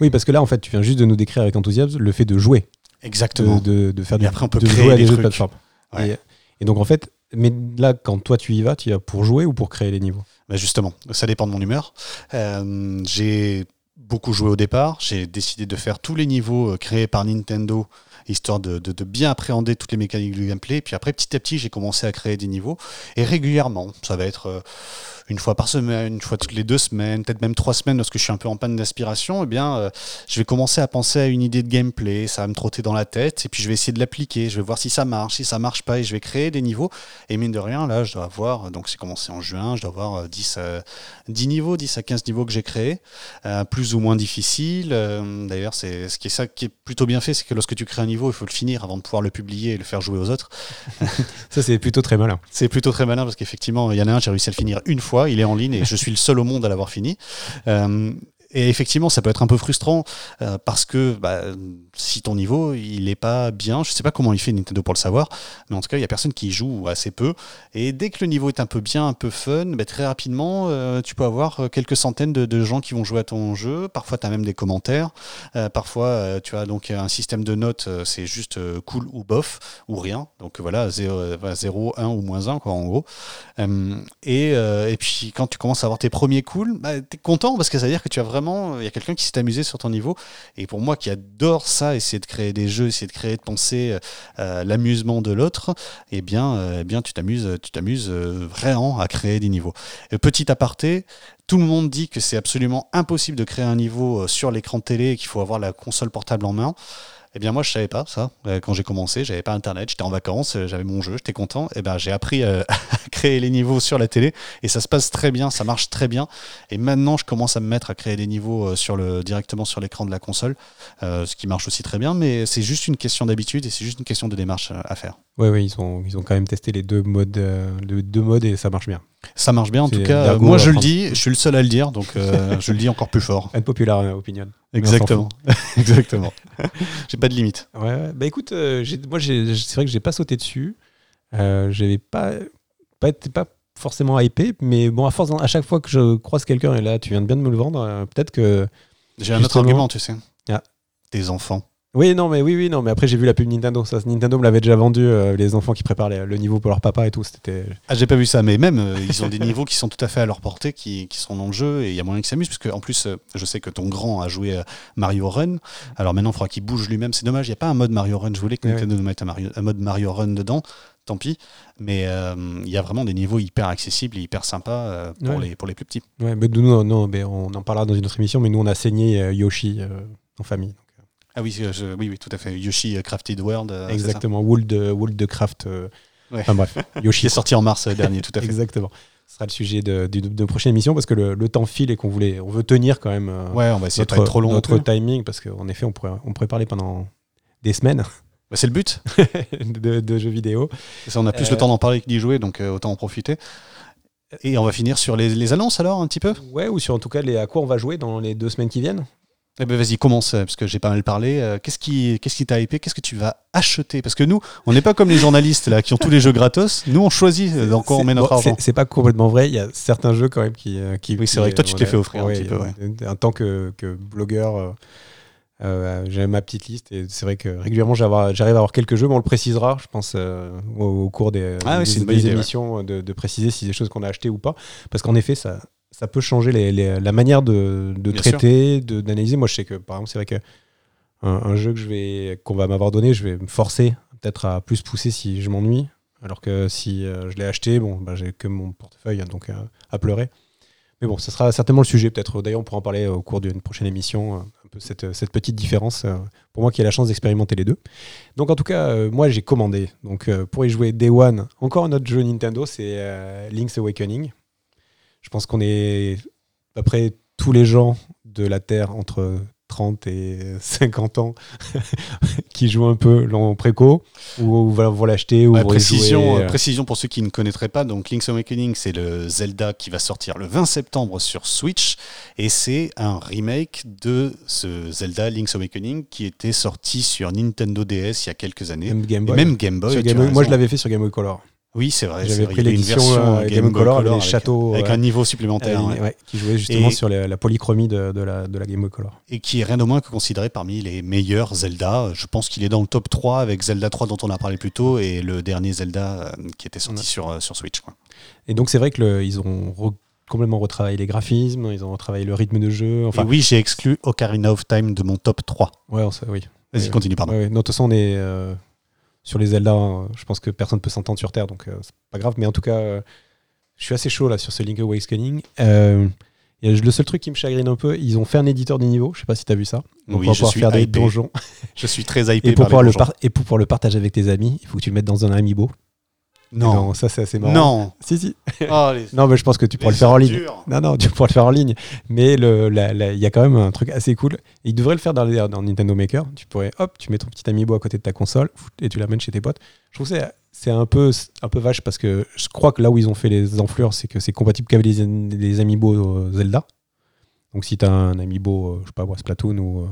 Speaker 1: Oui, parce que là, en fait, tu viens juste de nous décrire avec enthousiasme le fait de jouer,
Speaker 2: Exactement.
Speaker 1: de, de faire
Speaker 2: Et après, on peut
Speaker 1: de
Speaker 2: créer
Speaker 1: jouer à
Speaker 2: des
Speaker 1: des jeux de plateforme.
Speaker 2: Ouais.
Speaker 1: Et, et donc, en fait, mais là, quand toi tu y vas, tu y vas pour jouer ou pour créer les niveaux?
Speaker 2: Bah, justement, ça dépend de mon humeur. Euh, j'ai beaucoup joué au départ. J'ai décidé de faire tous les niveaux euh, créés par Nintendo, histoire de, de- de bien appréhender toutes les mécaniques du gameplay. Puis après, petit à petit, j'ai commencé à créer des niveaux. Et régulièrement, ça va être euh, une fois par semaine, une fois toutes les deux semaines, peut-être même trois semaines lorsque je suis un peu en panne d'aspiration, eh bien, euh, je vais commencer à penser à une idée de gameplay, ça va me trotter dans la tête, et puis je vais essayer de l'appliquer, je vais voir si ça marche, si ça marche pas, et je vais créer des niveaux. Et mine de rien, là, je dois avoir, donc c'est commencé en juin, je dois avoir euh, 10, euh, 10 niveaux, 10 à 15 niveaux que j'ai créés, euh, plus ou moins difficiles. Euh, D'ailleurs, c'est ce qui est ça qui est plutôt bien fait, c'est que lorsque tu crées un niveau, il faut le finir avant de pouvoir le publier et le faire jouer aux autres.
Speaker 1: Ça, c'est plutôt très malin.
Speaker 2: C'est plutôt très malin parce qu'effectivement, il y en a un, j'ai réussi à le finir une fois, il est en ligne et je suis le seul au monde à l'avoir fini. Euh, et effectivement, ça peut être un peu frustrant euh, parce que bah, si ton niveau il est pas bien, je sais pas comment il fait Nintendo pour le savoir, mais en tout cas, il y a personne qui joue assez peu. Et dès que le niveau est un peu bien, un peu fun, bah, très rapidement, euh, tu peux avoir euh, quelques centaines de, gens qui vont jouer à ton jeu. Parfois, tu as même des commentaires. Parfois, tu as donc un système de notes, c'est juste cool ou bof ou rien. Donc voilà, 0, 1 ou moins 1, quoi, en gros. Et, et puis quand tu commences à avoir tes premiers cools, bah, tu es content parce que ça veut dire que tu as vraiment, il y a quelqu'un qui s'est amusé sur ton niveau. Et pour moi qui adore ça, essayer de créer des jeux, essayer de créer, de penser euh, l'amusement de l'autre, eh bien, euh, eh bien tu t'amuses, tu t'amuses euh, vraiment à créer des niveaux. Et petit aparté, tout le monde dit que c'est absolument impossible de créer un niveau euh, sur l'écran télé et qu'il faut avoir la console portable en main. Eh bien moi je savais pas ça Euh, quand j'ai commencé, j'avais pas internet, j'étais en vacances, euh, j'avais mon jeu, j'étais content. Et ben j'ai appris euh, à créer les niveaux sur la télé et ça se passe très bien, ça marche très bien. Et maintenant je commence à me mettre à créer des niveaux sur le directement sur l'écran de la console, ce qui marche aussi très bien. Mais c'est juste une question d'habitude et c'est juste une question de démarche à faire.
Speaker 1: Oui, oui, ils ont, ils ont quand même testé les deux modes, les deux modes et ça marche bien.
Speaker 2: Ça marche bien en tout cas. moi je le dis, je suis le seul à le dire, donc euh, je le dis encore plus fort.
Speaker 1: Unpopular opinion.
Speaker 2: Exactement, exactement. j'ai pas de limite.
Speaker 1: Ouais, bah écoute, euh, moi c'est vrai que j'ai pas sauté dessus. Euh, J'avais pas, pas, été- pas forcément hypé, mais bon, à force, à chaque fois que je croise quelqu'un, et là tu viens de bien de me le vendre, euh, peut-être que.
Speaker 2: J'ai un autre argument, tu sais.
Speaker 1: Ah.
Speaker 2: Tes enfants.
Speaker 1: Oui, non, mais oui, oui, non, mais après j'ai vu la pub Nintendo. Ça, Nintendo me l'avait déjà vendu. euh, les enfants qui préparent les- le niveau pour leur papa et tout. C'était.
Speaker 2: Ah, j'ai pas vu ça, mais même, euh, ils ont des niveaux qui sont tout à fait à leur portée, qui, qui sont dans le jeu, et il y a moyen qu'ils s'amusent, parce que en plus, euh, je sais que ton grand a joué à Mario Run, alors maintenant, il faudra qu'il bouge lui-même. C'est dommage, il n'y a pas un mode Mario Run. Je voulais que
Speaker 1: Ouais.
Speaker 2: Nintendo nous mette un, Mario- un mode Mario Run dedans, tant pis, mais euh, il y a vraiment des niveaux hyper accessibles et hyper sympas euh, pour,
Speaker 1: Ouais.
Speaker 2: les, pour les plus petits.
Speaker 1: Ouais, mais nous, non, non, mais on en parlera dans une autre émission. Mais nous, on a saigné euh, Yoshi euh, en famille.
Speaker 2: Ah oui, je- oui, oui, tout à fait. Yoshi euh, Crafted World, euh,
Speaker 1: Exactement. Wold, euh, Wold de Craft. euh,
Speaker 2: Ouais.
Speaker 1: Enfin bref, Yoshi.
Speaker 2: est sorti en mars dernier, tout à fait.
Speaker 1: Exactement. Ce sera le sujet de, de, de prochaine émission parce que le, le temps file et qu'on voulait, on veut tenir quand même
Speaker 2: Ouais, on va essayer de
Speaker 1: notre,
Speaker 2: pas être trop long.
Speaker 1: notre timing parce qu'en effet, on pourrait, on pourrait parler pendant des semaines
Speaker 2: Bah, c'est le but.
Speaker 1: de, de jeux vidéo.
Speaker 2: Ça, on a plus
Speaker 1: Euh,
Speaker 2: le temps d'en parler que d'y jouer, donc euh, autant en profiter. Et on va finir sur les, les annonces alors, un petit peu?
Speaker 1: Ouais, ou sur en tout cas les, à quoi on va jouer dans les deux semaines qui viennent.
Speaker 2: Eh ben vas-y, commence, parce que j'ai pas mal parlé. Euh, Qu'est-ce qui qu'est-ce qui t'a hypé? Qu'est-ce que tu vas acheter? Parce que nous, on n'est pas comme les journalistes là qui ont tous les jeux gratos. Nous, on choisit euh, dans quoi on met notre
Speaker 1: bon,
Speaker 2: argent.
Speaker 1: c'est- pas complètement vrai. Il y a certains jeux quand même qui. euh, qui
Speaker 2: Oui, c'est vrai que toi, tu te l'es fait offrir un petit peu, ouais.
Speaker 1: En tant que, que blogueur, euh, euh, j'ai ma petite liste et c'est vrai que régulièrement j'arrive à avoir quelques jeux, mais on le précisera, je pense, euh, au, au cours des,
Speaker 2: Ah oui,
Speaker 1: des- des
Speaker 2: ouais.
Speaker 1: émissions de, de préciser si c'est des choses qu'on a achetées ou pas. Parce qu'en effet, ça, ça peut changer les- les- la manière de, de traiter, d'analyser. Moi, je sais que, par exemple, c'est vrai que un, un jeu que je vais qu'on va m'avoir donné, je vais me forcer peut-être à plus pousser si je m'ennuie. Alors que si euh, je l'ai acheté, bon, bah, j'ai que mon portefeuille donc euh, à pleurer. Mais bon, ce sera certainement le sujet. Peut-être d'ailleurs, on pourra en parler au cours d'une prochaine émission. euh, Un peu cette, cette petite différence pour moi qui ai la chance d'expérimenter les deux. Donc en tout cas, moi j'ai commandé. Donc pour y jouer Day One, encore un autre jeu Nintendo, c'est Link's Awakening. Je pense qu'on est à peu près tous les gens de la Terre entre 30 et 50 ans qui jouent un peu en préco ou vont l'acheter ou
Speaker 2: Ouais,
Speaker 1: vont y
Speaker 2: précision,
Speaker 1: jouer,
Speaker 2: euh, précision pour ceux qui ne connaîtraient pas, donc Link's Awakening, c'est le Zelda qui va sortir le 20 septembre sur Switch, et c'est un remake de ce Zelda Link's Awakening qui était sorti sur Nintendo DS il y a quelques années,
Speaker 1: même Game
Speaker 2: et
Speaker 1: Boy.
Speaker 2: même Game Boy.
Speaker 1: Game moi je l'avais fait sur Game Boy Color.
Speaker 2: Oui, c'est vrai.
Speaker 1: J'avais pris l'édition euh,
Speaker 2: euh,
Speaker 1: Game, Boy Color avec châteaux
Speaker 2: avec un niveau supplémentaire.
Speaker 1: euh,
Speaker 2: ouais.
Speaker 1: ouais, qui jouait justement
Speaker 2: Et-
Speaker 1: sur la, la polychromie de, de la, de la Game Boy Color.
Speaker 2: et qui est rien de moins que considéré parmi les meilleurs Zelda. Je pense qu'il est dans le top 3 avec Zelda 3 dont on a parlé plus tôt et le dernier Zelda qui était sorti
Speaker 1: Ouais.
Speaker 2: sur, sur Switch. quoi.
Speaker 1: Et donc c'est vrai que le- ils ont re- complètement retravaillé les graphismes, ils ont retravaillé le rythme de jeu. Enfin,
Speaker 2: et oui, j'ai exclu Ocarina of Time de mon top 3.
Speaker 1: ouais, on sait- oui.
Speaker 2: Vas-y, continue, pardon.
Speaker 1: Ouais, ouais. Non, de toute façon, on est euh, sur les Zelda. hein, je pense que personne ne peut s'entendre sur Terre, donc euh, c'est pas grave. Mais en tout cas, euh, je suis assez chaud là sur ce Link Awakening. Euh, a le seul truc qui me chagrine un peu, ils ont fait un éditeur de niveau. Je sais pas si tu as vu ça. Donc
Speaker 2: Oui,
Speaker 1: on va
Speaker 2: je
Speaker 1: pouvoir
Speaker 2: suis
Speaker 1: faire des donjons.
Speaker 2: Je suis très hypé
Speaker 1: Et pour,
Speaker 2: par
Speaker 1: pouvoir
Speaker 2: les
Speaker 1: le par- et pour pouvoir le partager avec tes amis, il faut que tu le mettes dans un amiibo.
Speaker 2: Non,
Speaker 1: ça c'est assez marrant.
Speaker 2: non.
Speaker 1: Si, si.
Speaker 2: Oh, les-
Speaker 1: Non, mais je pense que tu pourras
Speaker 2: les
Speaker 1: le faire en ligne. Non, non, tu pourras le faire en ligne. Mais il y a quand même un truc assez cool. Il devrait le faire dans, les- dans Nintendo Maker. Tu pourrais, hop, tu mets ton petit amiibo à côté de ta console et tu l'amènes chez tes potes. Je trouve que c'est- un peu, un peu vache parce que je crois que là où ils ont fait les enflures, c'est que c'est compatible qu'avec les, les amiibo euh, Zelda. Donc si tu as un amiibo, euh, je sais pas, moi, Splatoon ou.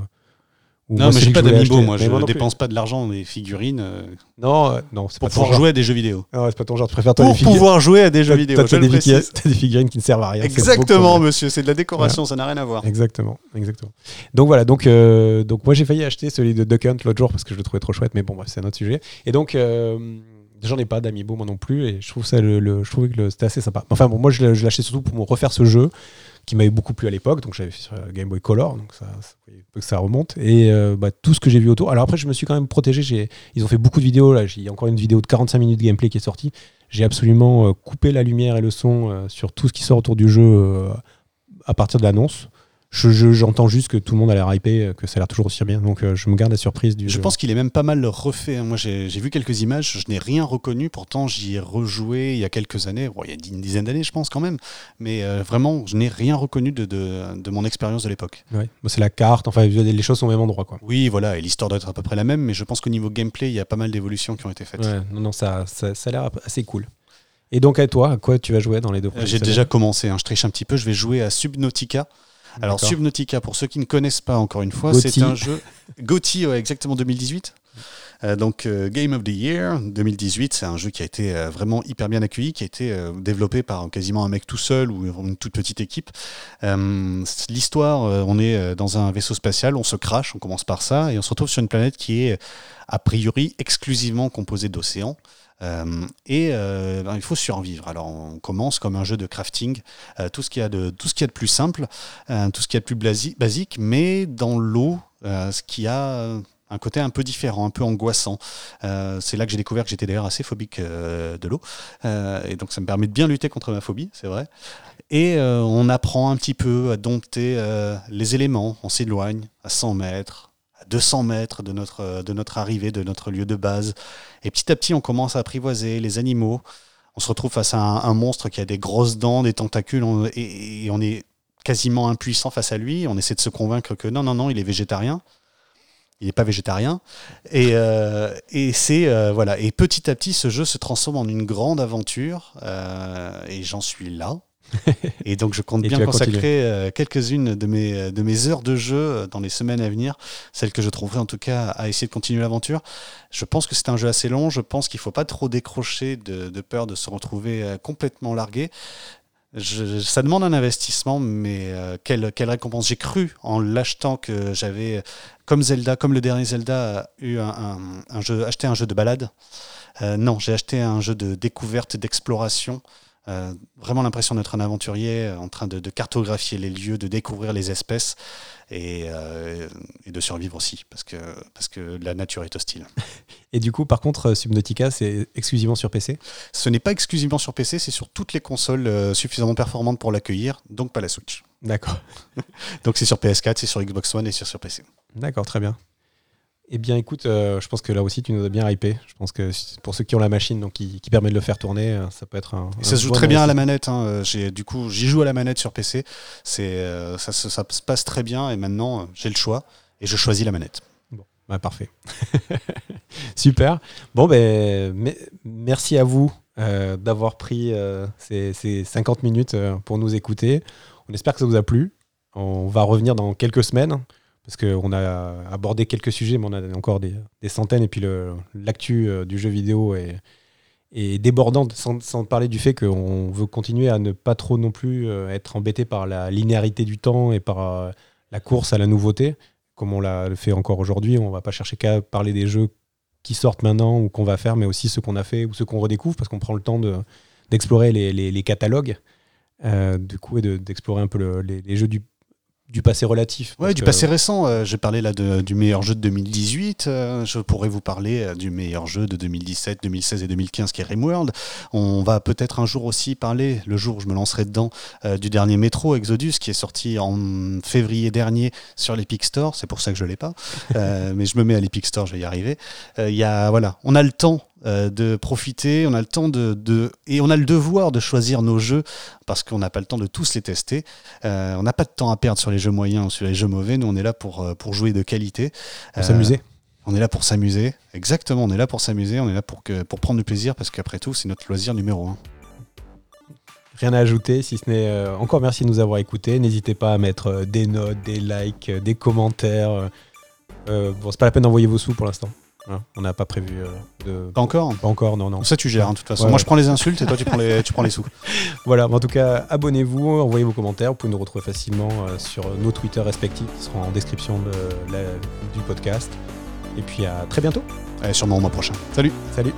Speaker 2: Non,
Speaker 1: moi,
Speaker 2: mais j'ai pas d'amiibo,
Speaker 1: acheter.
Speaker 2: moi.
Speaker 1: Mais
Speaker 2: Je
Speaker 1: non plus.
Speaker 2: dépense pas de l'argent dans des figurines euh,
Speaker 1: Non, euh, non, c'est pas
Speaker 2: pour pouvoir
Speaker 1: genre.
Speaker 2: jouer à des jeux vidéo.
Speaker 1: Ah ouais, c'est pas ton genre. Tu préfères toi
Speaker 2: Pour pouvoir jouer à des jeux vidéo.
Speaker 1: t'as des, figurines- t'as des figurines qui ne servent à rien.
Speaker 2: Exactement, monsieur. C'est de la décoration, ça n'a rien à voir.
Speaker 1: Exactement, exactement. Donc voilà, donc, euh, donc moi j'ai failli acheter celui de Duck Hunt l'autre jour parce que je le trouvais trop chouette, mais bon, bref, c'est un autre sujet. Et donc, j'en ai pas d'amiibo moi non plus, et je trouve ça, le, le- je trouvais que c'était assez sympa. Enfin bon, moi je l'ai je l'ai acheté surtout pour me refaire ce jeu qui m'avait beaucoup plu à l'époque, donc j'avais fait sur euh, Game Boy Color, donc ça, ça, remonte. Et euh, bah, tout ce que j'ai vu autour. Alors après, je me suis quand même protégé. Ils ont fait beaucoup de vidéos là. Il y a encore une vidéo de 45 minutes de gameplay qui est sortie. J'ai absolument euh, coupé la lumière et le son sur tout ce qui sort autour du jeu à partir de l'annonce. Je- je- J'entends juste que tout le monde a l'air hypé, euh, que ça a l'air toujours aussi bien. Donc euh, je me garde la surprise du
Speaker 2: Je
Speaker 1: jeu.
Speaker 2: pense qu'il est même pas mal refait. hein. Moi, j'ai vu quelques images, je n'ai rien reconnu. Pourtant, j'y ai rejoué il y a quelques années. Bon, il y a une dizaine d'années, je pense, quand même. Mais euh, vraiment, je n'ai rien reconnu de, de, de mon expérience de l'époque.
Speaker 1: Ouais. Bon, c'est la carte, enfin les choses sont au même endroit. Quoi.
Speaker 2: Oui, voilà, et l'histoire doit être à peu près la même, mais je pense qu'au niveau gameplay, il y a pas mal d'évolutions qui ont été faites.
Speaker 1: Ouais, non, non, ça, ça, ça a l'air assez cool. Et donc à toi, à quoi tu vas jouer dans les deux prochaines
Speaker 2: J'ai déjà commencé, hein, je triche un petit peu, je vais jouer à Subnautica. Alors. Subnautica, pour ceux qui ne connaissent pas encore une fois, c'est un jeu... Gauthier, ouais, exactement 2018 Euh, donc Game of the Year 2018, c'est un jeu qui a été vraiment hyper bien accueilli, qui a été développé par quasiment un mec tout seul ou une toute petite équipe. L'histoire, on est dans un vaisseau spatial, on se crache, on commence par ça, et on se retrouve sur une planète qui est a priori exclusivement composée d'océans. Euh, et euh, ben, il faut survivre. Alors on commence comme un jeu de crafting, euh, tout ce qu'il y a de tout ce qu'il y a de plus simple, tout ce qu'il y a de plus basique, mais dans l'eau, ce qui a un côté un peu différent, un peu angoissant. c'est là que j'ai découvert que j'étais d'ailleurs assez phobique de l'eau. et donc ça me permet de bien lutter contre ma phobie, c'est vrai. Et on apprend un petit peu à dompter les éléments. On s'éloigne à 100 mètres, 200 mètres de notre, de notre arrivée, de notre lieu de base. Et petit à petit, on commence à apprivoiser les animaux. On se retrouve face à un, monstre qui a des grosses dents, des tentacules, et, on est quasiment impuissant face à lui. On essaie de se convaincre que non, non, non, il est végétarien. Il n'est pas végétarien. Et, euh, et c'est euh, voilà. Et petit à petit, ce jeu se transforme en une grande aventure. Euh, et j'en suis là. Et donc je compte bien consacrer euh, quelques-unes de mes, euh, de mes heures de jeu euh, dans les semaines à venir, celles que je trouverai en tout cas à essayer de continuer l'aventure. Je pense que c'est un jeu assez long, je pense qu'il ne faut pas trop décrocher de, peur de se retrouver complètement largué. ça demande un investissement, mais quelle, quelle, récompense J'ai cru en l'achetant que j'avais, comme Zelda, comme le dernier Zelda, eu un, un, jeu, acheté un jeu de balade. non, j'ai acheté un jeu de découverte, d'exploration. Euh, vraiment l'impression d'être un aventurier euh, en train de, cartographier les lieux, de découvrir les espèces euh, et, de survivre aussi, parce que, parce que la nature est hostile.
Speaker 1: Et du coup, par contre, Subnautica, c'est exclusivement sur PC
Speaker 2: Ce n'est pas exclusivement sur PC, c'est sur toutes les consoles suffisamment performantes pour l'accueillir, donc pas la Switch.
Speaker 1: D'accord.
Speaker 2: donc c'est sur PS4, c'est sur Xbox One et sur, sur PC.
Speaker 1: D'accord, très bien. Eh bien, écoute, euh, je pense que là aussi, tu nous as bien hypé. Je pense que pour ceux qui ont la machine, donc qui, permet de le faire tourner, euh, ça peut être un.
Speaker 2: ça se joue très bien à la manette. Hein. J'ai du coup, j'y joue à la manette sur PC. C'est, euh, ça, ça, se passe très bien et maintenant, j'ai le choix et je choisis la manette.
Speaker 1: Bon, bah, parfait. Super. Bon, ben, merci à vous d'avoir pris ces, ces, 50 minutes pour nous écouter. On espère que ça vous a plu. On va revenir dans quelques semaines parce qu'on a abordé quelques sujets, mais on a encore des, centaines, et puis l'actu euh, du jeu vidéo est, débordante, sans, parler du fait qu'on veut continuer à ne pas trop non plus euh, être embêté par la linéarité du temps et par euh, la course à la nouveauté, comme on l'a fait encore aujourd'hui. On va pas chercher qu'à parler des jeux qui sortent maintenant ou qu'on va faire, mais aussi ceux qu'on a fait ou ceux qu'on redécouvre, parce qu'on prend le temps d'explorer les, catalogues, du coup, et d'explorer un peu les, jeux du du passé relatif.
Speaker 2: Ouais, du passé récent. Euh, j'ai parlé là du meilleur jeu de 2018. Euh, je pourrais vous parler euh, du meilleur jeu de 2017, 2016 et 2015 qui est Rimworld. On va peut-être un jour aussi parler, le jour où je me lancerai dedans, du dernier Metro Exodus qui est sorti en février dernier sur l'Epic Store. C'est pour ça que je l'ai pas. mais je me mets à l'Epic Store, je vais y arriver. Il y a, voilà, on a le temps euh, de profiter, on a le temps de, et on a le devoir de choisir nos jeux parce qu'on n'a pas le temps de tous les tester. Euh, on n'a pas de temps à perdre sur les jeux moyens ou sur les jeux mauvais. Nous, on est là pour, euh, pour jouer de qualité.
Speaker 1: Pour s'amuser.
Speaker 2: On est là pour s'amuser. Exactement, on est là pour s'amuser. On est là pour, que, pour prendre du plaisir parce qu'après tout, c'est notre loisir numéro un.
Speaker 1: Rien à ajouter, si ce n'est encore merci de nous avoir écoutés. N'hésitez pas à mettre des notes, des likes, des commentaires. bon, c'est pas la peine d'envoyer vos sous pour l'instant. Hein, on n'a pas prévu euh, de.
Speaker 2: Pas encore
Speaker 1: Pas encore, non, non.
Speaker 2: Ça, tu gères, hein, de toute façon. Moi, je prends les insultes et toi, tu prends les, tu prends les sous.
Speaker 1: Voilà, en tout cas, abonnez-vous, envoyez vos commentaires. Vous pouvez nous retrouver facilement euh, sur nos Twitter respectifs qui seront en description du podcast. Et puis à très bientôt.
Speaker 2: Et sûrement au mois prochain. Salut.
Speaker 1: Salut.